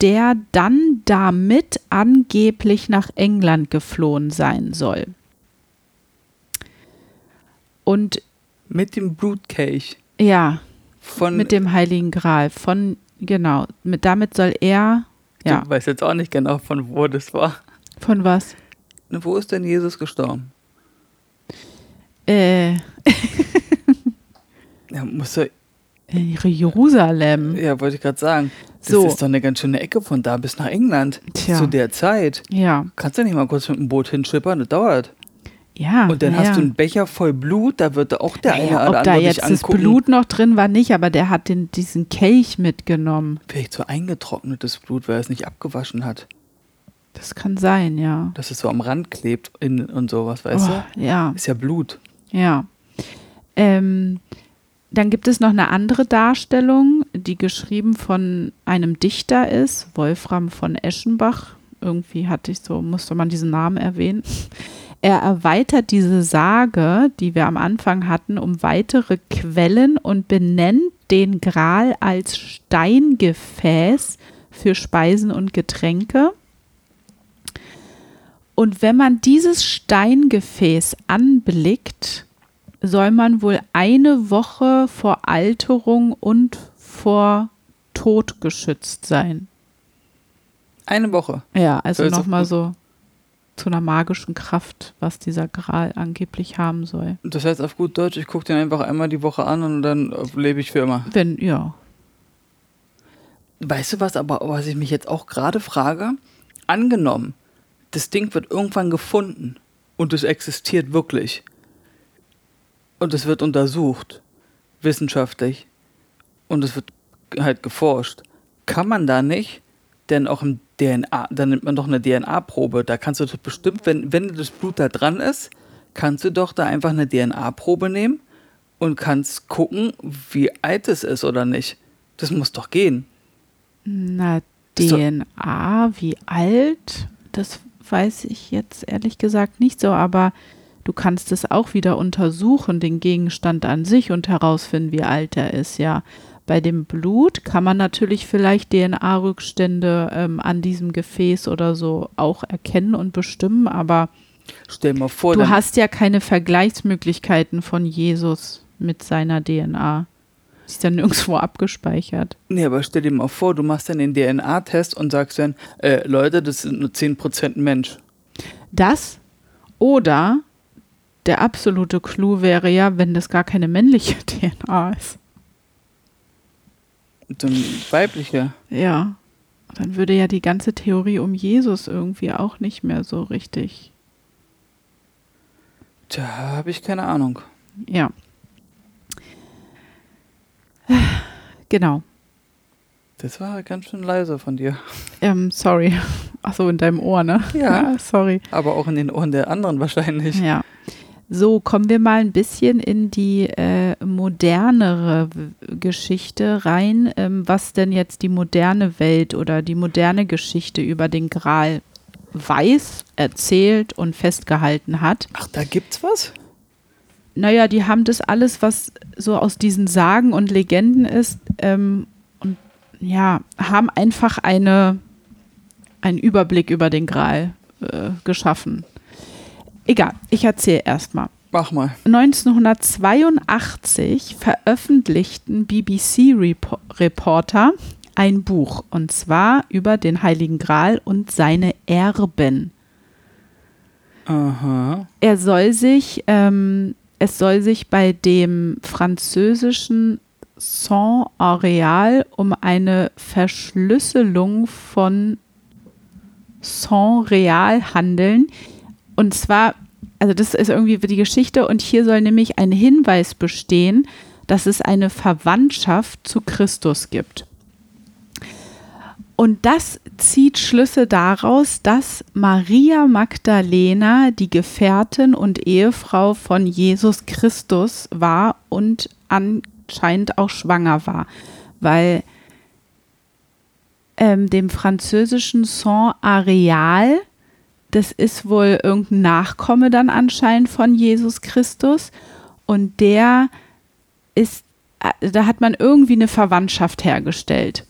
der dann damit angeblich nach England geflohen sein soll. Und Mit dem Blutkelch ja, von. mit dem Heiligen Gral von, genau, mit, damit soll er, ja, Ich weiß jetzt auch nicht genau, von wo das war. von was? Wo ist denn Jesus gestorben? Äh, Ja, muss er, in Jerusalem. ja wollte ich gerade sagen. Das So. ist doch eine ganz schöne Ecke von da bis nach England. Tja. Zu der Zeit. Ja, Kannst du nicht mal kurz mit dem Boot hinschippern? Das dauert. Ja. Und dann ja. hast du einen Becher voll Blut, da wird auch der eine Naja, oder ob da andere jetzt dich das. Blut noch drin war, nicht, aber der hat den, diesen Kelch mitgenommen. Vielleicht so eingetrocknetes Blut, weil er es nicht abgewaschen hat. Das kann sein, ja. Dass es so am Rand klebt in, und sowas, weißt oh, Ja, du? Ist ja Blut. ja. Ähm, dann gibt es noch eine andere Darstellung, die geschrieben von einem Dichter ist, Wolfram von Eschenbach. Irgendwie hatte ich so, musste man diesen Namen erwähnen. Er erweitert diese Sage, die wir am Anfang hatten, um weitere Quellen und benennt den Gral als Steingefäß für Speisen und Getränke. Und wenn man dieses Steingefäß anblickt, soll man wohl eine Woche vor Alterung und vor Tod geschützt sein. Eine Woche. Ja, also ist nochmal so zu einer magischen Kraft, was dieser Gral angeblich haben soll. Das heißt auf gut Deutsch, ich gucke den einfach einmal die Woche an und dann äh, lebe ich für immer. Wenn, ja. Weißt du was, aber was ich mich jetzt auch gerade frage? Angenommen, das Ding wird irgendwann gefunden und es existiert wirklich. Und es wird untersucht, wissenschaftlich. Und es wird halt geforscht. Kann man da nicht, denn auch im DNA, da nimmt man doch eine DNA-Probe. Da kannst du doch bestimmt, wenn, wenn das Blut da dran ist, kannst du doch da einfach eine DNA-Probe nehmen und kannst gucken, wie alt es ist oder nicht. Das muss doch gehen. Na, DNA, wie alt? Das weiß ich jetzt ehrlich gesagt nicht so, aber du kannst es auch wieder untersuchen, den Gegenstand an sich und herausfinden, wie alt er ist, ja. Bei dem Blut kann man natürlich vielleicht DNA-Rückstände ähm, an diesem Gefäß oder so auch erkennen und bestimmen, aber Stell mal vor, du hast ja keine Vergleichsmöglichkeiten von Jesus mit seiner DNA. Die ist ja nirgendwo abgespeichert. nee, aber stell dir mal vor, du machst dann den DNA-Test und sagst dann, äh, Leute, das sind nur 10% Mensch. Das oder der absolute Clou wäre ja, wenn das gar keine männliche DNA ist. So ein weiblicher. Ja. Dann würde ja die ganze Theorie um Jesus irgendwie auch nicht mehr so richtig. Tja, habe ich keine Ahnung. Ja. Genau. Das war ganz schön leise von dir. Ähm, sorry. Achso, in deinem Ohr, ne? Ja. sorry. Aber auch in den Ohren der anderen wahrscheinlich. Ja. So, kommen wir mal ein bisschen in die äh, modernere Geschichte rein, ähm, was denn jetzt die moderne Welt oder die moderne Geschichte über den Gral weiß, erzählt und festgehalten hat. Ach, da gibt's was? Naja, die haben das alles, was so aus diesen Sagen und Legenden ist, ähm, und ja, haben einfach eine, einen Überblick über den Gral äh, geschaffen. Egal, ich erzähle erstmal. Mach mal. 1982 veröffentlichten BBC-Reporter ein Buch und zwar über den Heiligen Gral und seine Erben. Aha. Er soll sich ähm, es soll sich bei dem französischen Saint Areal um eine Verschlüsselung von Saint Real handeln. Und zwar, also das ist irgendwie die Geschichte und hier soll nämlich ein Hinweis bestehen, dass es eine Verwandtschaft zu Christus gibt. Und das zieht Schlüsse daraus, dass Maria Magdalena die Gefährtin und Ehefrau von Jesus Christus war und anscheinend auch schwanger war, weil ähm, dem französischen Saint Areal, das ist wohl irgendein Nachkomme dann anscheinend von Jesus Christus und der ist, äh, da hat man irgendwie eine Verwandtschaft hergestellt.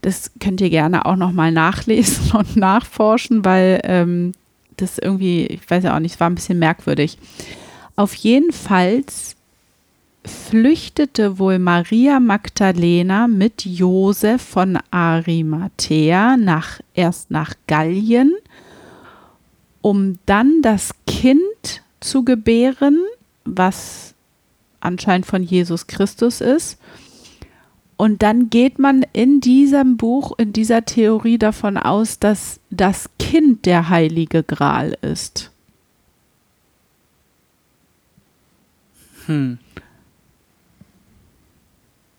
Das könnt ihr gerne auch nochmal nachlesen und nachforschen, weil ähm, das irgendwie, ich weiß ja auch nicht, es war ein bisschen merkwürdig. Auf jeden Fall flüchtete wohl Maria Magdalena mit Josef von Arimathea nach, erst nach Gallien, um dann das Kind zu gebären, was anscheinend von Jesus Christus ist. Und dann geht man in diesem Buch, in dieser Theorie davon aus, dass das Kind der heilige Gral ist. Hm.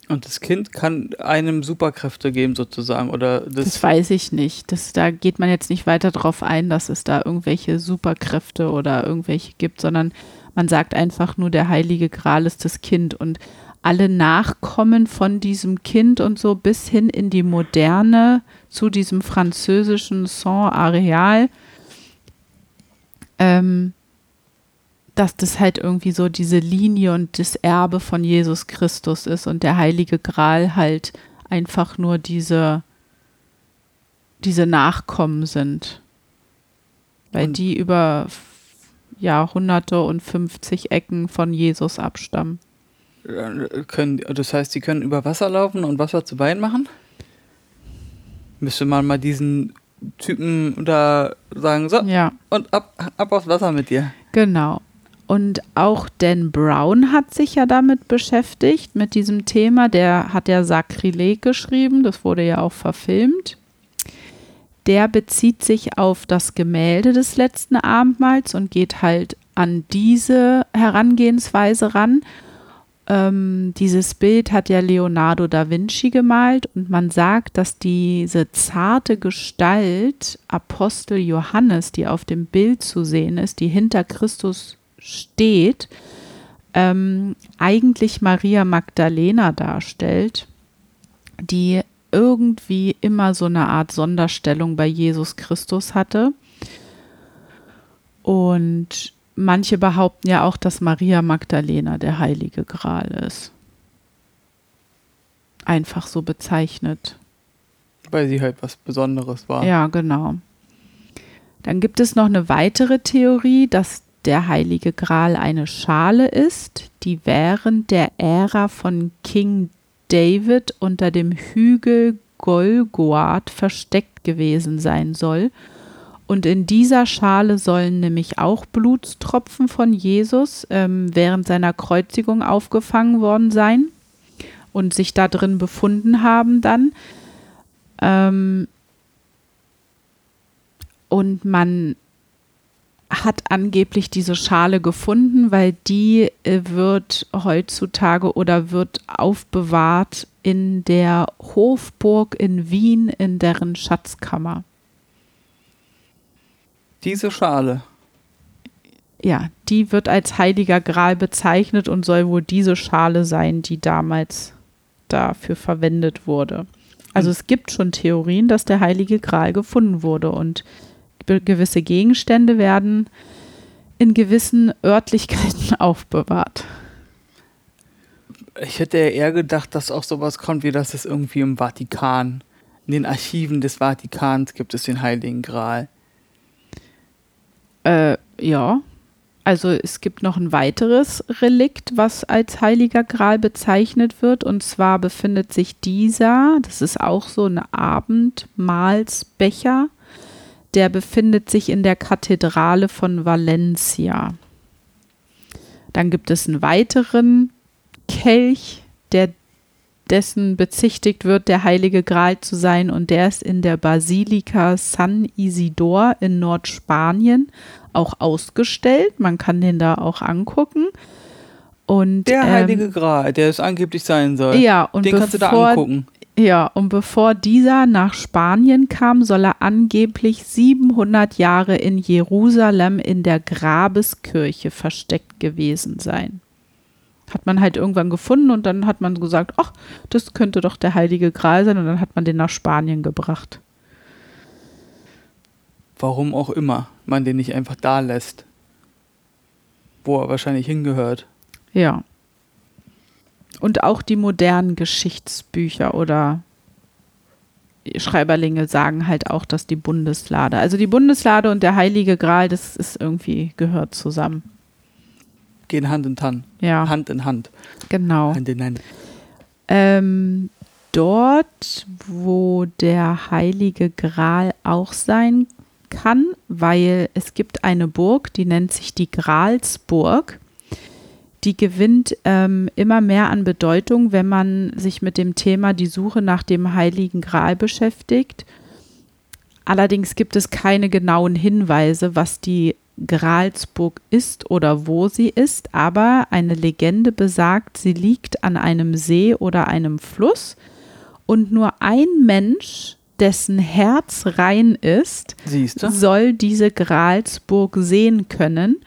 Und das Kind kann einem Superkräfte geben, sozusagen, oder das? Das weiß ich nicht. Das, da geht man jetzt nicht weiter darauf ein, dass es da irgendwelche Superkräfte oder irgendwelche gibt, sondern man sagt einfach nur, der heilige Gral ist das Kind. Und alle Nachkommen von diesem Kind und so bis hin in die Moderne zu diesem französischen Saint Areal, ähm, dass das halt irgendwie so diese Linie und das Erbe von Jesus Christus ist und der heilige Gral halt einfach nur diese, diese Nachkommen sind. Weil und die über Jahrhunderte und 50 Ecken von Jesus abstammen. Können, das heißt, sie können über Wasser laufen und Wasser zu Wein machen? Müsste man mal diesen Typen da sagen, so, ja. und ab, ab aufs Wasser mit dir. Genau. Und auch Dan Brown hat sich ja damit beschäftigt, mit diesem Thema. Der hat ja Sakrileg geschrieben, das wurde ja auch verfilmt. Der bezieht sich auf das Gemälde des letzten Abendmahls und geht halt an diese Herangehensweise ran ähm, dieses Bild hat ja Leonardo da Vinci gemalt und man sagt, dass diese zarte Gestalt Apostel Johannes, die auf dem Bild zu sehen ist, die hinter Christus steht, ähm, eigentlich Maria Magdalena darstellt, die irgendwie immer so eine Art Sonderstellung bei Jesus Christus hatte. Und Manche behaupten ja auch, dass Maria Magdalena der heilige Gral ist. Einfach so bezeichnet. Weil sie halt was Besonderes war. Ja, genau. Dann gibt es noch eine weitere Theorie, dass der heilige Gral eine Schale ist, die während der Ära von King David unter dem Hügel Golgoat versteckt gewesen sein soll und in dieser Schale sollen nämlich auch Blutstropfen von Jesus ähm, während seiner Kreuzigung aufgefangen worden sein und sich da drin befunden haben dann. Ähm, und man hat angeblich diese Schale gefunden, weil die äh, wird heutzutage oder wird aufbewahrt in der Hofburg in Wien in deren Schatzkammer. Diese Schale. Ja, die wird als heiliger Gral bezeichnet und soll wohl diese Schale sein, die damals dafür verwendet wurde. Also es gibt schon Theorien, dass der heilige Gral gefunden wurde und gewisse Gegenstände werden in gewissen Örtlichkeiten aufbewahrt. Ich hätte eher gedacht, dass auch sowas kommt, wie dass es irgendwie im Vatikan, in den Archiven des Vatikans gibt es den heiligen Gral. Äh, ja. Also es gibt noch ein weiteres Relikt, was als heiliger Gral bezeichnet wird. Und zwar befindet sich dieser, das ist auch so ein Abendmahlsbecher, der befindet sich in der Kathedrale von Valencia. Dann gibt es einen weiteren Kelch, der dessen bezichtigt wird, der heilige Gral zu sein. Und der ist in der Basilika San Isidor in Nordspanien auch ausgestellt. Man kann den da auch angucken. Und, Der ähm, heilige Gral, der es angeblich sein soll. Ja, und Den kannst du da bevor- angucken. Ja, und bevor dieser nach Spanien kam, soll er angeblich 700 Jahre in Jerusalem in der Grabeskirche versteckt gewesen sein. Hat man halt irgendwann gefunden und dann hat man gesagt, ach, das könnte doch der heilige Gral sein und dann hat man den nach Spanien gebracht. Warum auch immer man den nicht einfach da lässt. Wo er wahrscheinlich hingehört. Ja. Und auch die modernen Geschichtsbücher oder Schreiberlinge sagen halt auch, dass die Bundeslade, also die Bundeslade und der Heilige Gral, das ist irgendwie gehört zusammen. Gehen Hand in Hand. Ja, Hand in Hand. genau. Hand in Hand. Ähm, dort, wo der Heilige Gral auch sein kann, weil es gibt eine Burg, die nennt sich die Gralsburg. Die gewinnt ähm, immer mehr an Bedeutung, wenn man sich mit dem Thema die Suche nach dem Heiligen Gral beschäftigt. Allerdings gibt es keine genauen Hinweise, was die Gralsburg ist oder wo sie ist, aber eine Legende besagt, sie liegt an einem See oder einem Fluss und nur ein Mensch, dessen Herz rein ist, Siehst du? soll diese Gralsburg sehen können,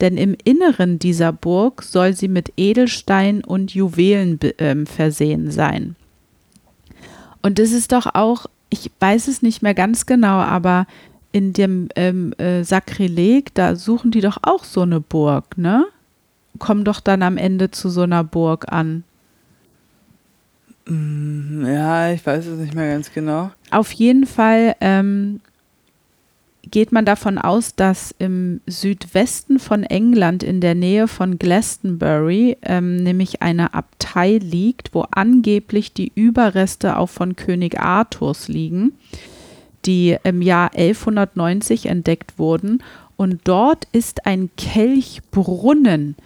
denn im Inneren dieser Burg soll sie mit Edelstein und Juwelen ähm, versehen sein. Und das ist doch auch, ich weiß es nicht mehr ganz genau, aber in dem ähm, äh, Sakrileg, da suchen die doch auch so eine Burg, ne? Kommen doch dann am Ende zu so einer Burg an. Mm, Ja, ich weiß es nicht mehr ganz genau. Auf jeden Fall ähm, geht man davon aus, dass im Südwesten von England in der Nähe von Glastonbury ähm, nämlich eine Abtei liegt, wo angeblich die Überreste auch von König Arthurs liegen, die im Jahr 1190 entdeckt wurden. Und dort ist ein Kelchbrunnen,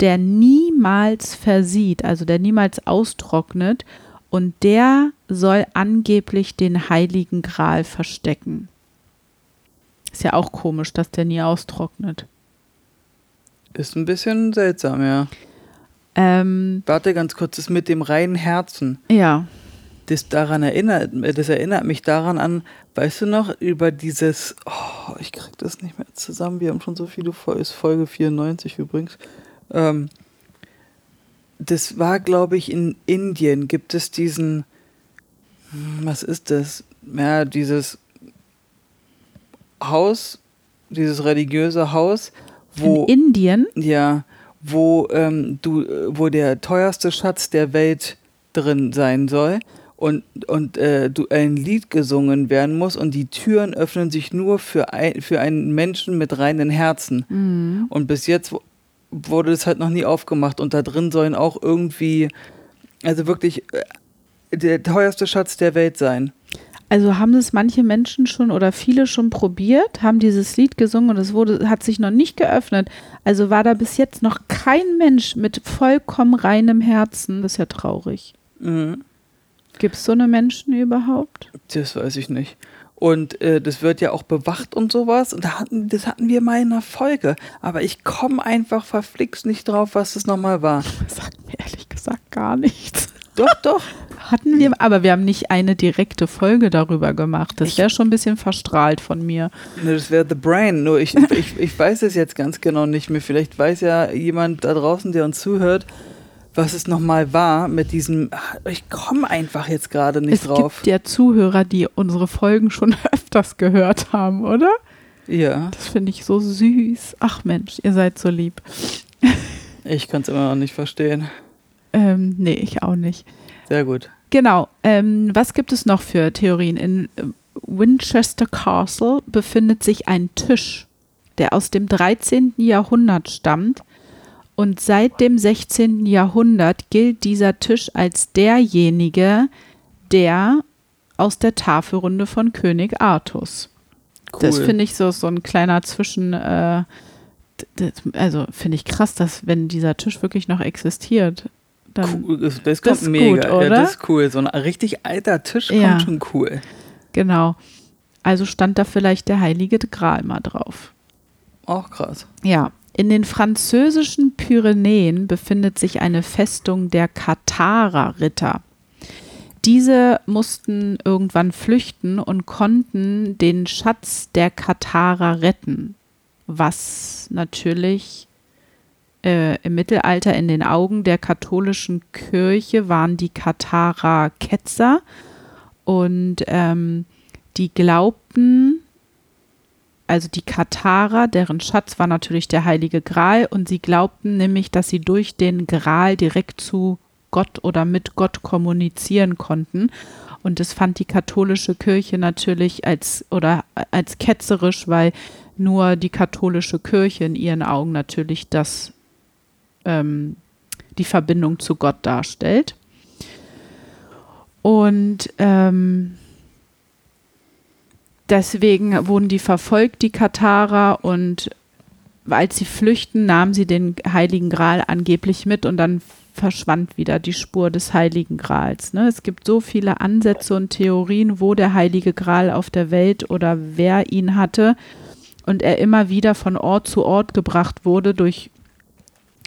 der niemals versieht, also der niemals austrocknet. Und der soll angeblich den Heiligen Gral verstecken. Ist ja auch komisch, dass der nie austrocknet. Ist ein bisschen seltsam, ja. Ähm, Warte ganz kurz, das mit dem reinen Herzen. ja, Das daran erinnert, das erinnert mich daran an, weißt du noch, über dieses, oh, ich krieg das nicht mehr zusammen, wir haben schon so viele Folgen, ist Folge 94 übrigens. Ähm, das war, glaube ich, in Indien gibt es diesen, hm, was ist das? Ja, dieses Haus, dieses religiöse Haus, wo in Indien. ja, wo ähm, du, äh, wo der teuerste Schatz der Welt drin sein soll und, und äh, du ein Lied gesungen werden muss und die Türen öffnen sich nur für, ein, für einen Menschen mit reinen Herzen. Mhm. Und bis jetzt wurde es halt noch nie aufgemacht und da drin sollen auch irgendwie, also wirklich äh, der teuerste Schatz der Welt sein. Also haben das manche Menschen schon oder viele schon probiert, haben dieses Lied gesungen und es wurde, hat sich noch nicht geöffnet. Also war da bis jetzt noch kein Mensch mit vollkommen reinem Herzen. Das ist ja traurig. Mhm. Gibt es so eine Menschen überhaupt? Das weiß ich nicht. Und äh, das wird ja auch bewacht und sowas. Und da hatten, das hatten wir mal in einer Folge. Aber ich komme einfach verflixt nicht drauf, was das nochmal war. Das sagt mir ehrlich gesagt gar nichts. Doch, doch. Hatten wir, aber wir haben nicht eine direkte Folge darüber gemacht. Das wäre schon ein bisschen verstrahlt von mir. Ne, das wäre The Brain. Nur ich, ich, ich weiß es jetzt ganz genau nicht mehr. Vielleicht weiß ja jemand da draußen, der uns zuhört, was es nochmal war mit diesem. Ich komme einfach jetzt gerade nicht es drauf. gibt ja Zuhörer, die unsere Folgen schon öfters gehört haben, oder? Ja, Das finde ich so süß. Ach Mensch, ihr seid so lieb. ich kann es immer noch nicht verstehen. Ähm, nee, ich auch nicht. Sehr gut. Genau. Ähm, was gibt es noch für Theorien? In äh, Winchester Castle befindet sich ein Tisch, der aus dem 13. Jahrhundert stammt. Und seit dem 16. Jahrhundert gilt dieser Tisch als derjenige, der aus der Tafelrunde von König Artus. Cool. Das finde ich so, so ein kleiner Zwischen, äh, also finde ich krass, dass wenn dieser Tisch wirklich noch existiert, dann das, das das kommt ist mega. gut, Ja, oder? das ist cool. So ein richtig alter Tisch Ja. kommt schon cool. genau. Also stand da vielleicht der heilige Gral mal drauf. Auch krass. Ja, in den französischen Pyrenäen befindet sich eine Festung der Katharer-Ritter. Diese mussten irgendwann flüchten und konnten den Schatz der Katharer retten, was natürlich äh, im Mittelalter in den Augen der katholischen Kirche waren die Katharer Ketzer und ähm, die glaubten, also die Katharer, deren Schatz war natürlich der heilige Gral und sie glaubten nämlich, dass sie durch den Gral direkt zu Gott oder mit Gott kommunizieren konnten. Und das fand die katholische Kirche natürlich als oder als ketzerisch, weil nur die katholische Kirche in ihren Augen natürlich das ähm, die Verbindung zu Gott darstellt. Und ähm, deswegen wurden die verfolgt, die Katharer, und als sie flüchten, nahmen sie den Heiligen Gral angeblich mit und dann verschwand wieder die Spur des Heiligen Grals. Ne? Es gibt so viele Ansätze und Theorien, wo der Heilige Gral auf der Welt oder wer ihn hatte und er immer wieder von Ort zu Ort gebracht wurde durch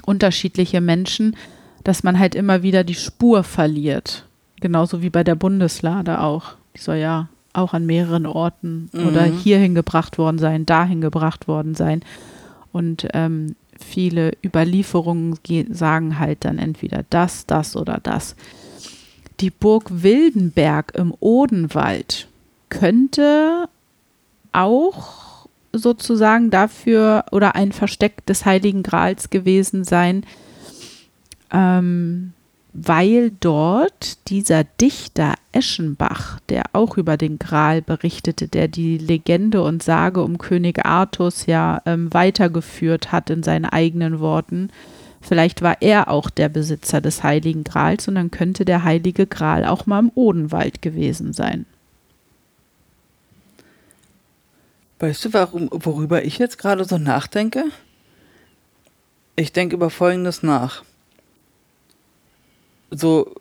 unterschiedliche Menschen, dass man halt immer wieder die Spur verliert. Genauso wie bei der Bundeslade auch. Die soll ja auch an mehreren Orten oder Mhm. hierhin gebracht worden sein, dahin gebracht worden sein. Und ähm, viele Überlieferungen ge- sagen halt dann entweder das, das oder das. Die Burg Wildenberg im Odenwald könnte auch sozusagen dafür oder ein Versteck des Heiligen Grals gewesen sein, ähm, weil dort dieser Dichter Eschenbach, der auch über den Gral berichtete, der die Legende und Sage um König Artus ja ähm, weitergeführt hat in seinen eigenen Worten, vielleicht war er auch der Besitzer des Heiligen Grals und dann könnte der Heilige Gral auch mal im Odenwald gewesen sein. Weißt du, warum, worüber ich jetzt gerade so nachdenke? Ich denke über Folgendes nach. So,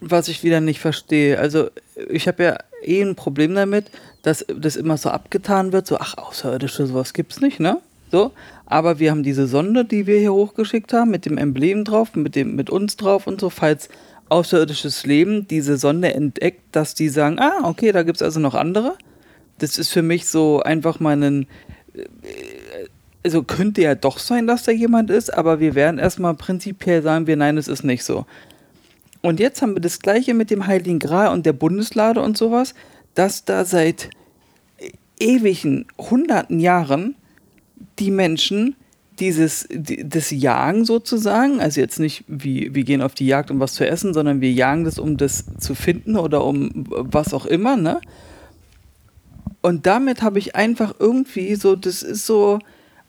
was ich wieder nicht verstehe. Also, ich habe ja eh ein Problem damit, dass das immer so abgetan wird, so, ach, Außerirdische, sowas gibt's nicht, ne? So, aber wir haben diese Sonde, die wir hier hochgeschickt haben, mit dem Emblem drauf, mit dem, mit uns drauf und so, falls außerirdisches Leben diese Sonde entdeckt, dass die sagen, ah, okay, da gibt's also noch andere. Das ist für mich so einfach mal ein, äh, also könnte ja doch sein, dass da jemand ist, aber wir werden erstmal prinzipiell sagen wir, nein, es ist nicht so. Und jetzt haben wir das gleiche mit dem Heiligen Gral und der Bundeslade und sowas, dass da seit ewigen, hunderten Jahren die Menschen dieses, die, das Jagen sozusagen, also jetzt nicht, wie, wir gehen auf die Jagd, um was zu essen, sondern wir jagen das, um das zu finden oder um was auch immer, ne? Und damit habe ich einfach irgendwie so, das ist so,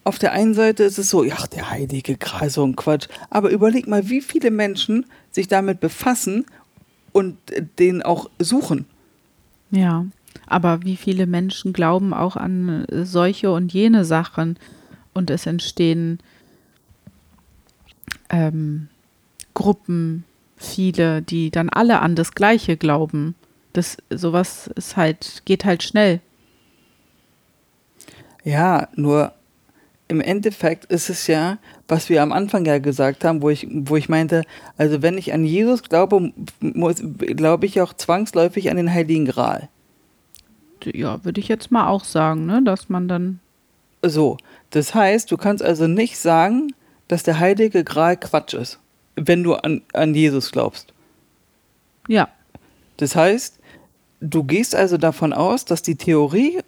auf der einen Seite ist es so, ja, der heilige Gral, so ein Quatsch. Aber überleg mal, wie viele Menschen sich damit befassen und äh, den auch suchen. Ja, aber wie viele Menschen glauben auch an äh, solche und jene Sachen und es entstehen ähm, Gruppen, viele, die dann alle an das Gleiche glauben. Das sowas ist halt geht halt schnell. Ja, nur im Endeffekt ist es ja, was wir am Anfang ja gesagt haben, wo ich, wo ich meinte, also wenn ich an Jesus glaube, glaube ich auch zwangsläufig an den Heiligen Gral. Ja, würde ich jetzt mal auch sagen, ne, dass man dann So, das heißt, du kannst also nicht sagen, dass der Heilige Gral Quatsch ist, wenn du an, an Jesus glaubst. ja, Das heißt, du gehst also davon aus, dass die Theorie,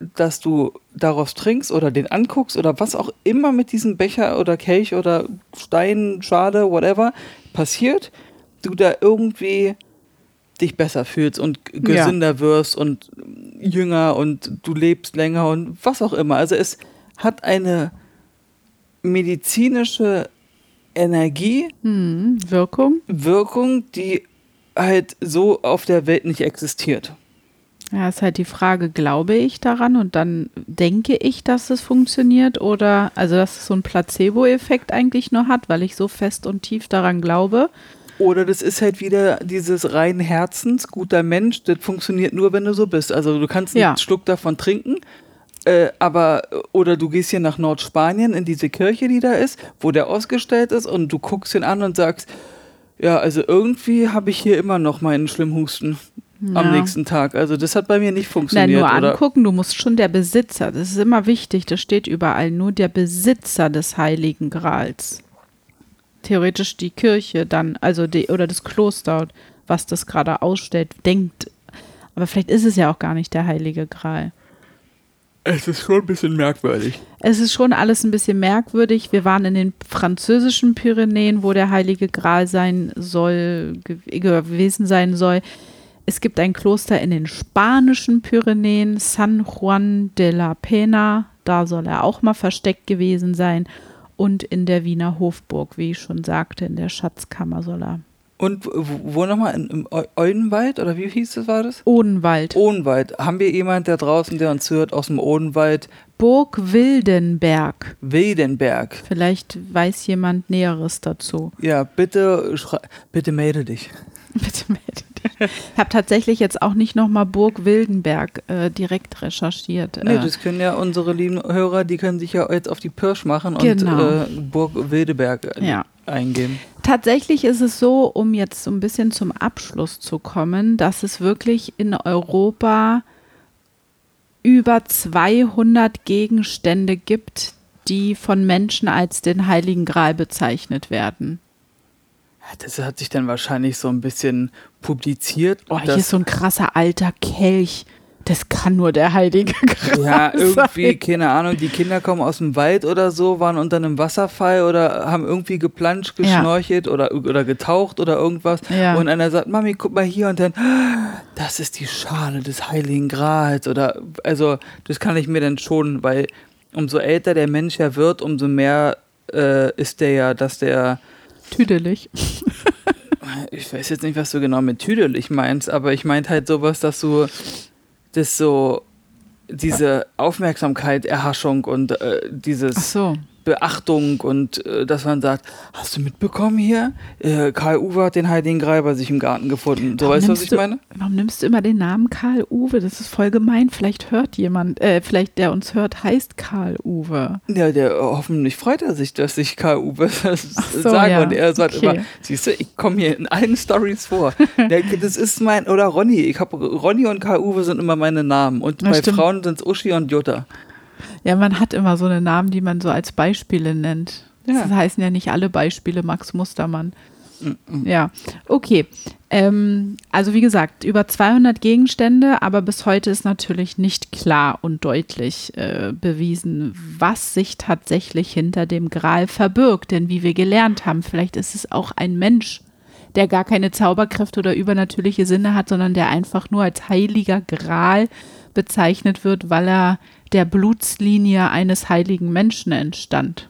dass du daraus trinkst oder den anguckst oder was auch immer mit diesem Becher oder Kelch oder Stein, Schale, whatever passiert, du da irgendwie dich besser fühlst und g- Ja. gesünder wirst und jünger und du lebst länger und was auch immer. Also es hat eine medizinische Energie, hm, Wirkung. Wirkung, die halt so auf der Welt nicht existiert. Ja, ist halt die Frage, glaube ich daran und dann denke ich, dass es funktioniert oder also dass es so einen Placebo-Effekt eigentlich nur hat, weil ich so fest und tief daran glaube. Oder das ist halt wieder dieses rein Herzens, guter Mensch, das funktioniert nur, wenn du so bist. Also du kannst einen Ja. Schluck davon trinken, äh, aber oder du gehst hier nach Nordspanien in diese Kirche, die da ist, wo der ausgestellt ist und du guckst ihn an und sagst, ja, also irgendwie habe ich hier immer noch meinen Schlimmhusten am nächsten Tag. Also das hat bei mir nicht Nein, funktioniert. nur oder? angucken, du musst schon der Besitzer, das ist immer wichtig, das steht überall, nur der Besitzer des Heiligen Grals. Theoretisch die Kirche dann, also die, oder das Kloster, was das gerade ausstellt, denkt. Aber vielleicht ist es ja auch gar nicht der Heilige Gral. Es ist schon ein bisschen merkwürdig. Es ist schon alles ein bisschen merkwürdig. Wir waren in den französischen Pyrenäen, wo der Heilige Gral sein soll, ge- gewesen sein soll. Es gibt ein Kloster in den spanischen Pyrenäen, San Juan de la Pena. Da soll er auch mal versteckt gewesen sein. Und in der Wiener Hofburg, wie ich schon sagte, in der Schatzkammer soll er. Und wo, nochmal? Im Eulenwald? Oder wie hieß das, war das? Odenwald. Odenwald. Haben wir jemand da draußen, der uns hört, aus dem Odenwald? Burg Wildenberg. Wildenberg. Vielleicht weiß jemand Näheres dazu. Ja, bitte, bitte melde dich. Bitte melde Ich habe tatsächlich jetzt auch nicht nochmal Burg Wildenberg äh, direkt recherchiert. Nee, äh, das können ja unsere lieben Hörer, die können sich ja jetzt auf die Pirsch machen Genau. und äh, Burg Wildeberg äh, Ja. eingeben. Tatsächlich ist es so, um jetzt so ein bisschen zum Abschluss zu kommen, dass es wirklich in Europa über 200 Gegenstände gibt, die von Menschen als den Heiligen Gral bezeichnet werden. Ja, Das hat sich dann wahrscheinlich so ein bisschen publiziert. Oh, hier ist so ein krasser alter Kelch. Das kann nur der Heilige Gral Ja, irgendwie, sein. keine Ahnung, die Kinder kommen aus dem Wald oder so, waren unter einem Wasserfall oder haben irgendwie geplanscht, Ja. geschnorchelt oder, oder getaucht oder irgendwas. Ja. Und einer sagt, Mami, guck mal hier und dann, "Ah, das ist die Schale des Heiligen Grals. Oder, also, das kann ich mir dann schon, weil umso älter der Mensch ja wird, umso mehr äh, ist der ja, dass der, Tüdelig. ich weiß jetzt nicht, was du genau mit tüdelig meinst, aber ich meinte halt sowas, dass du das so, diese Aufmerksamkeit, Erhaschung und äh, dieses Ach so. Beachtung und äh, dass man sagt, hast du mitbekommen hier? Äh, Karl Uwe hat den Heiligen Gral bei sich im Garten gefunden. So, Warum weißt du, was nimmst ich du- meine? Warum nimmst du immer den Namen Karl Uwe? Das ist voll gemein. Vielleicht hört jemand, äh, vielleicht der uns hört, heißt Karl Uwe. Ja, der äh, hoffentlich freut er sich, dass ich Karl Uwe das so, sage ja. und er sagt Okay. immer, siehst du, ich komme hier in allen Stories vor. Das ist mein, oder Ronny, ich habe Ronny und Karl Uwe sind immer meine Namen und Ja, bei stimmt. Frauen sind es Uschi und Jutta. Ja, man hat immer so eine Namen, die man so als Beispiele nennt. Ja. Das heißen ja nicht alle Beispiele Max Mustermann. Mhm. Ja, okay. Ähm, also wie gesagt, über 200 Gegenstände, aber bis heute ist natürlich nicht klar und deutlich äh, bewiesen, was sich tatsächlich hinter dem Gral verbirgt. Denn wie wir gelernt haben, vielleicht ist es auch ein Mensch, der gar keine Zauberkräfte oder übernatürliche Sinne hat, sondern der einfach nur als heiliger Gral bezeichnet wird, weil er der Blutslinie eines heiligen Menschen entstand.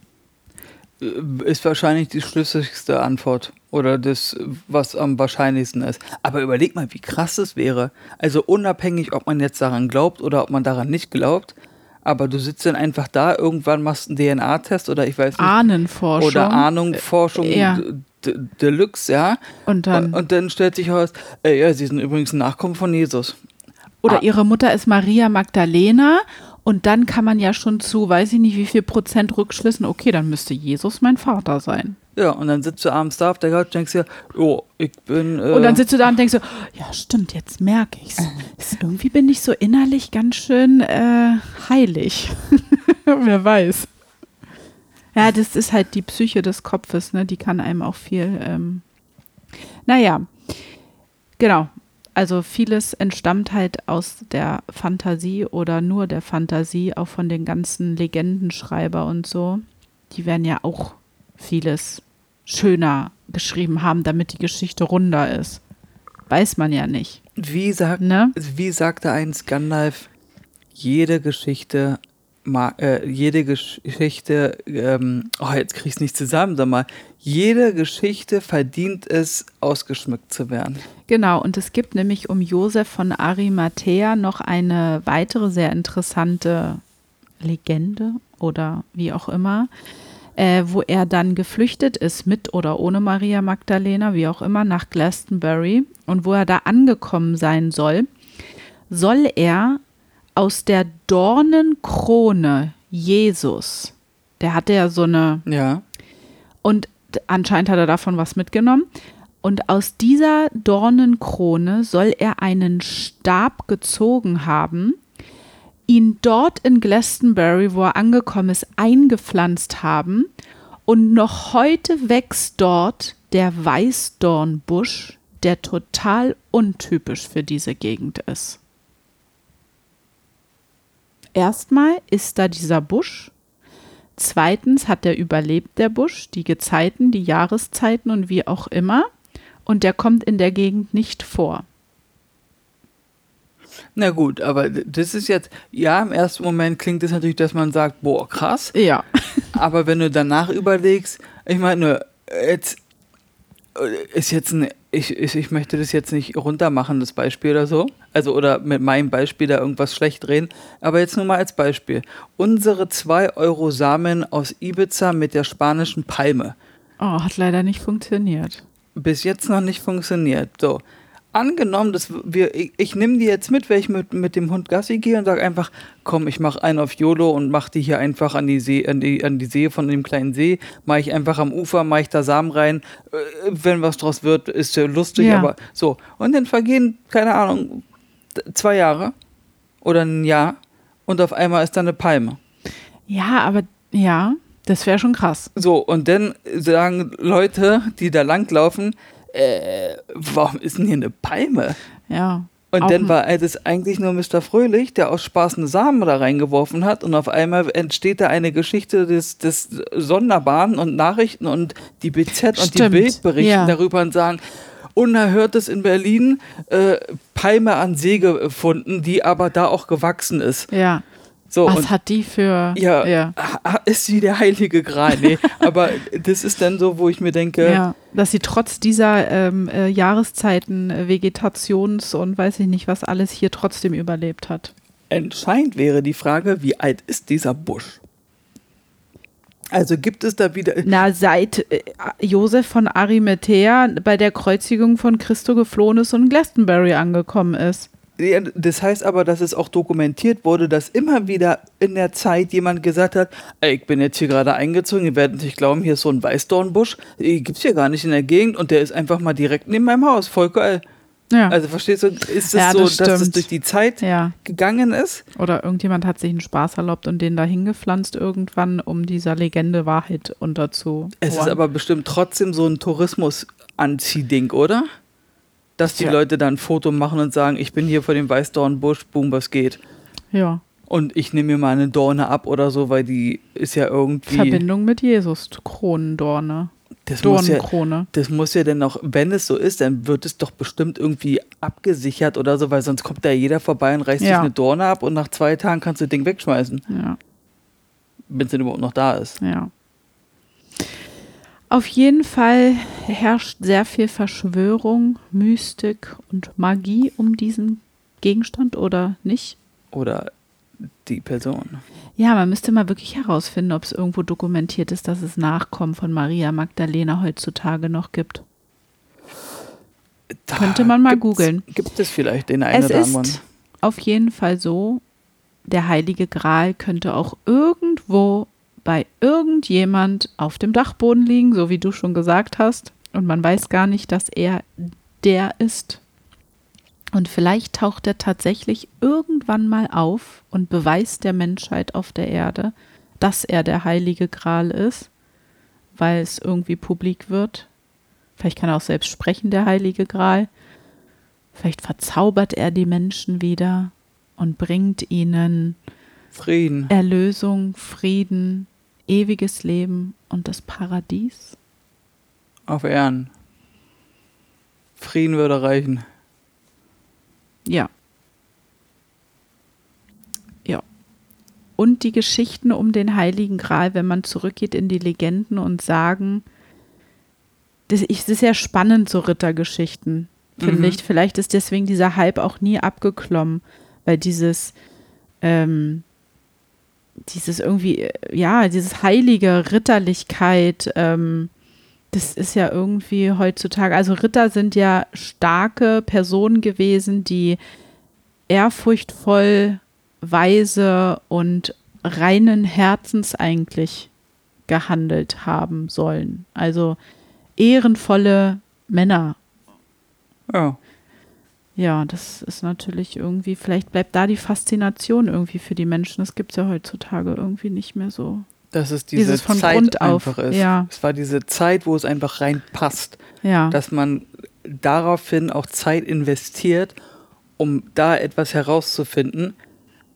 Äh, Ist wahrscheinlich die schlüssigste Antwort oder das, was am wahrscheinlichsten ist. Aber überleg mal, wie krass das wäre. Also unabhängig, ob man jetzt daran glaubt oder ob man daran nicht glaubt, aber du sitzt dann einfach da, irgendwann machst einen DNA-Test oder ich weiß nicht, Ahnenforschung. oder Ahnung, Forschung ja. Deluxe, ja. Und dann, und dann stellt sich heraus, äh, ja, sie sind übrigens ein Nachkommen von Jesus. oder ah. ihre Mutter ist Maria Magdalena. Und dann kann man ja schon zu, weiß ich nicht, wie viel Prozent rückschlüssen, okay, dann müsste Jesus mein Vater sein. Ja, und dann sitzt du abends da auf der Couch und denkst dir, oh, ich bin. Äh, Und dann sitzt du da und denkst so, ja stimmt, jetzt merke ich's. Ist- Irgendwie bin ich so innerlich ganz schön äh, heilig. Wer weiß. Ja, das ist halt die Psyche des Kopfes, ne? Die kann einem auch viel. Ähm naja, genau. Also vieles entstammt halt aus der Fantasie oder nur der Fantasie, auch von den ganzen Legendenschreiber und so. Die werden ja auch vieles schöner geschrieben haben, damit die Geschichte runder ist. Weiß man ja nicht. wie sagt Ne? wie sagte einst Gandalf, jede Geschichte ma- äh, jede Geschichte, ähm, oh, jetzt krieg ich es nicht zusammen, sag mal, jede Geschichte verdient es, ausgeschmückt zu werden. Genau, und es gibt nämlich um Josef von Arimathea noch eine weitere sehr interessante Legende oder wie auch immer, äh, wo er dann geflüchtet ist, mit oder ohne Maria Magdalena, wie auch immer, nach Glastonbury und wo er da angekommen sein soll, soll er aus der Dornenkrone Jesus, der hatte ja so eine Ja. und anscheinend hat er davon was mitgenommen. Und aus dieser Dornenkrone soll er einen Stab gezogen haben, ihn dort in Glastonbury, wo er angekommen ist, eingepflanzt haben. Und noch heute wächst dort der Weißdornbusch, der total untypisch für diese Gegend ist. Erstmal ist da dieser Busch. Zweitens hat er überlebt, der Busch, die Gezeiten, die Jahreszeiten und wie auch immer. Und der kommt in der Gegend nicht vor. Na gut, aber das ist jetzt, ja, im ersten Moment klingt es natürlich, dass man sagt, boah, krass. Ja. Aber wenn du danach überlegst, ich meine, jetzt äh, ist jetzt ein, ich, ich, ich möchte das jetzt nicht runtermachen, das Beispiel oder so. Also, oder mit meinem Beispiel da irgendwas schlecht drehen. Aber jetzt nur mal als Beispiel. Unsere 2 Euro Samen aus Ibiza mit der spanischen Palme. Oh, hat leider nicht funktioniert. Bis jetzt noch nicht funktioniert. So. Angenommen, dass wir, ich, ich nehme die jetzt mit, wenn ich mit, mit dem Hund Gassi gehe und sage einfach, komm, ich mache einen auf YOLO und mache die hier einfach an die See, an die, an die See von dem kleinen See, mache ich einfach am Ufer, mache ich da Samen rein, äh, wenn was draus wird, ist ja lustig, Ja. aber so. Und dann vergehen, keine Ahnung, zwei Jahre oder ein Jahr und auf einmal ist da eine Palme. Ja, aber ja, das wäre schon krass. So, und dann sagen Leute, die da langlaufen, äh, warum ist denn hier eine Palme? Ja. Und dann war es eigentlich nur Mr. Fröhlich, der aus Spaß eine Samen da reingeworfen hat und auf einmal entsteht da eine Geschichte des, des Sonderbaren und Nachrichten und die BZ und die Stimmt, Bild berichten ja. darüber und sagen, Unerhörtes in Berlin, äh, Palme an See gefunden, die aber da auch gewachsen ist. Ja. So, Was hat die für. ja, ja. ist sie der heilige Gral? Nee, aber das ist dann so, wo ich mir denke, Ja, dass sie trotz dieser ähm, äh, Jahreszeiten, äh, Vegetations- und weiß ich nicht was alles hier trotzdem überlebt hat. Entscheidend wäre die Frage, wie alt ist dieser Busch? Also gibt es da wieder. Na, seit äh, Josef von Arimathea bei der Kreuzigung von Christo geflohen ist und in Glastonbury angekommen ist. Das heißt aber, dass es auch dokumentiert wurde, dass immer wieder in der Zeit jemand gesagt hat, ey, ich bin jetzt hier gerade eingezogen, ihr werdet nicht glauben, hier ist so ein Weißdornbusch, äh, gibt's hier gar nicht in der Gegend und der ist einfach mal direkt neben meinem Haus, voll geil. Ja. Also verstehst du, ist es Ja, so, das dass es stimmt. durch die Zeit ja. gegangen ist? Oder irgendjemand hat sich einen Spaß erlaubt und den da hingepflanzt irgendwann, um dieser Legende Wahrheit unterzu. Es ist aber bestimmt trotzdem so ein Tourismus-Anziehding, oder? Dass die Ja. Leute dann ein Foto machen und sagen, ich bin hier vor dem Weißdornbusch, boom, was geht. Ja. Und ich nehme mir mal eine Dorne ab oder so, weil die ist ja irgendwie. Verbindung mit Jesus, Kronendorne. Das muss ja, Dornenkrone. das muss ja dann noch, wenn es so ist, dann wird es doch bestimmt irgendwie abgesichert oder so, weil sonst kommt da jeder vorbei und reißt sich Ja. eine Dorne ab und nach zwei Tagen kannst du das Ding wegschmeißen, Ja. wenn es denn überhaupt noch da ist. Ja. Auf jeden Fall herrscht sehr viel Verschwörung, Mystik und Magie um diesen Gegenstand oder nicht? Oder die Person. Ja, man müsste mal wirklich herausfinden, ob es irgendwo dokumentiert ist, dass es Nachkommen von Maria Magdalena heutzutage noch gibt. Da Könnte man mal googeln. Gibt es vielleicht den einen Es oder anderen? ist auf jeden Fall so, der heilige Gral könnte auch irgendwo bei irgendjemand auf dem Dachboden liegen, so wie du schon gesagt hast. Und man weiß gar nicht, dass er der ist. Und vielleicht taucht er tatsächlich irgendwann mal auf und beweist der Menschheit auf der Erde, dass er der heilige Gral ist, weil es irgendwie publik wird. Vielleicht kann er auch selbst sprechen, der heilige Gral. Vielleicht verzaubert er die Menschen wieder und bringt ihnen Frieden. Erlösung, Frieden, ewiges Leben und das Paradies. Auf Ehren. Frieden würde reichen. Ja. Ja. und die Geschichten um den Heiligen Gral, wenn man zurückgeht in die Legenden und sagen, das ist sehr spannend, so Rittergeschichten, finde Mhm. ich. Vielleicht ist deswegen dieser Hype auch nie abgeklommen, weil dieses, ähm, dieses irgendwie, ja, dieses heilige Ritterlichkeit, ähm, das ist ja irgendwie heutzutage, also Ritter sind ja starke Personen gewesen, die ehrfurchtvoll, weise und reinen Herzens eigentlich gehandelt haben sollen. Also ehrenvolle Männer. Ja. Ja, das ist natürlich irgendwie, vielleicht bleibt da die Faszination irgendwie für die Menschen. Das gibt es ja heutzutage irgendwie nicht mehr so. Dass es diese Dieses von Zeit Grund auf, einfach ist. ja. Es war diese Zeit, wo es einfach reinpasst. Ja, Dass man daraufhin auch Zeit investiert, um da etwas herauszufinden,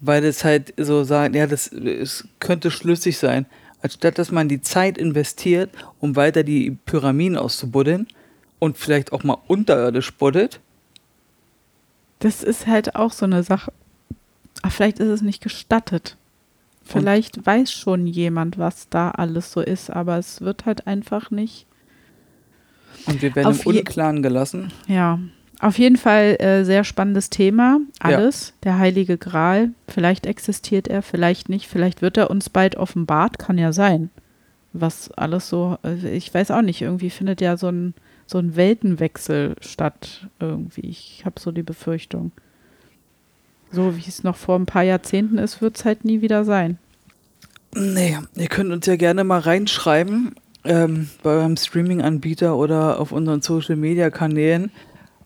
weil es halt so sagen, ja, das es könnte schlüssig sein. Anstatt dass man die Zeit investiert, um weiter die Pyramiden auszubuddeln und vielleicht auch mal unterirdisch buddelt. Das ist halt auch so eine Sache. Ach, vielleicht ist es nicht gestattet. Vielleicht weiß schon jemand, was da alles so ist, aber es wird halt einfach nicht. Und wir werden Auf im Unklaren gelassen. Ja, auf jeden Fall äh, sehr spannendes Thema. Alles. Der Heilige Gral. Vielleicht existiert er, vielleicht nicht. Vielleicht wird er uns bald offenbart. Kann ja sein. Was alles so, also ich weiß auch nicht. Irgendwie findet ja so ein, so ein Weltenwechsel statt. Irgendwie. Ich habe so die Befürchtung. So wie es noch vor ein paar Jahrzehnten ist, wird es halt nie wieder sein. Nee, ihr könnt uns ja gerne mal reinschreiben ähm, bei eurem Streaming-Anbieter oder auf unseren Social-Media-Kanälen,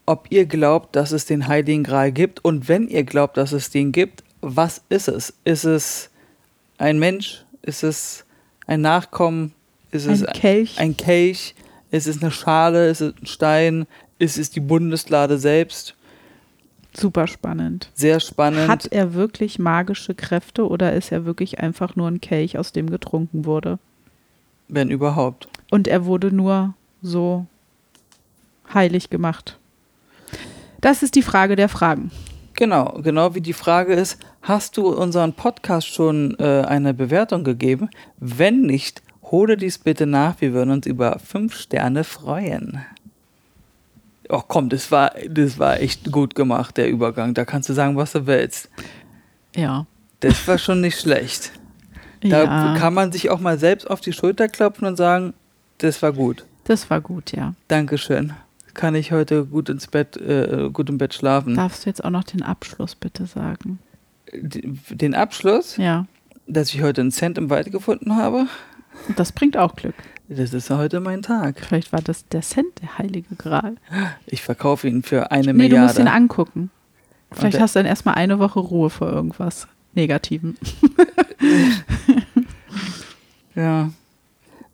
ob ihr glaubt, dass es den Heiligen Gral gibt. Und wenn ihr glaubt, dass es den gibt, was ist es? Ist es ein Mensch? Ist es ein Nachkommen? Ist es Ein Kelch. ein Kelch? Ist es eine Schale? Ist es ein Stein? Ist es die Bundeslade selbst? Super spannend. Sehr spannend. Hat er wirklich magische Kräfte oder ist er wirklich einfach nur ein Kelch, aus dem getrunken wurde? wenn überhaupt. Und er wurde nur so heilig gemacht. Das ist die Frage der Fragen. Genau, genau wie die Frage ist, hast du unseren Podcast schon äh, eine Bewertung gegeben? Wenn nicht, hole dies bitte nach, wir würden uns über fünf Sterne freuen. Oh komm, das war, das war echt gut gemacht, der Übergang. Da kannst du sagen, was du willst. Ja. Das war schon nicht schlecht. Da ja, kann man sich auch mal selbst auf die Schulter klopfen und sagen, das war gut. das war gut, ja. Dankeschön. Kann ich heute gut ins Bett, äh, gut im Bett schlafen. Darfst du jetzt auch noch den Abschluss bitte sagen? Den Abschluss, Ja. dass ich heute einen Cent im Wald gefunden habe, das bringt auch Glück. das ist heute mein Tag. Vielleicht war das der Cent, der heilige Gral. Ich verkaufe ihn für eine Nee, du musst ihn Milliarde. angucken. Vielleicht der- hast du dann erstmal eine Woche Ruhe vor irgendwas Negativem. Ja.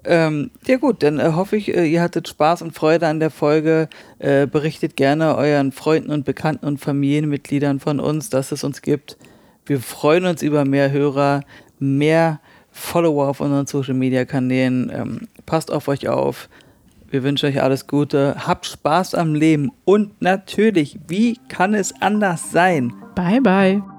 Ähm, ja gut, dann äh, hoffe ich, äh, ihr hattet Spaß und Freude an der Folge. Äh, berichtet gerne euren Freunden und Bekannten und Familienmitgliedern von uns, dass es uns gibt. Wir freuen uns über mehr Hörer, mehr Follower auf unseren Social Media Kanälen. Ähm, passt auf euch auf. Wir wünschen euch alles Gute. Habt Spaß am Leben. Und natürlich, wie kann es anders sein? Bye, bye.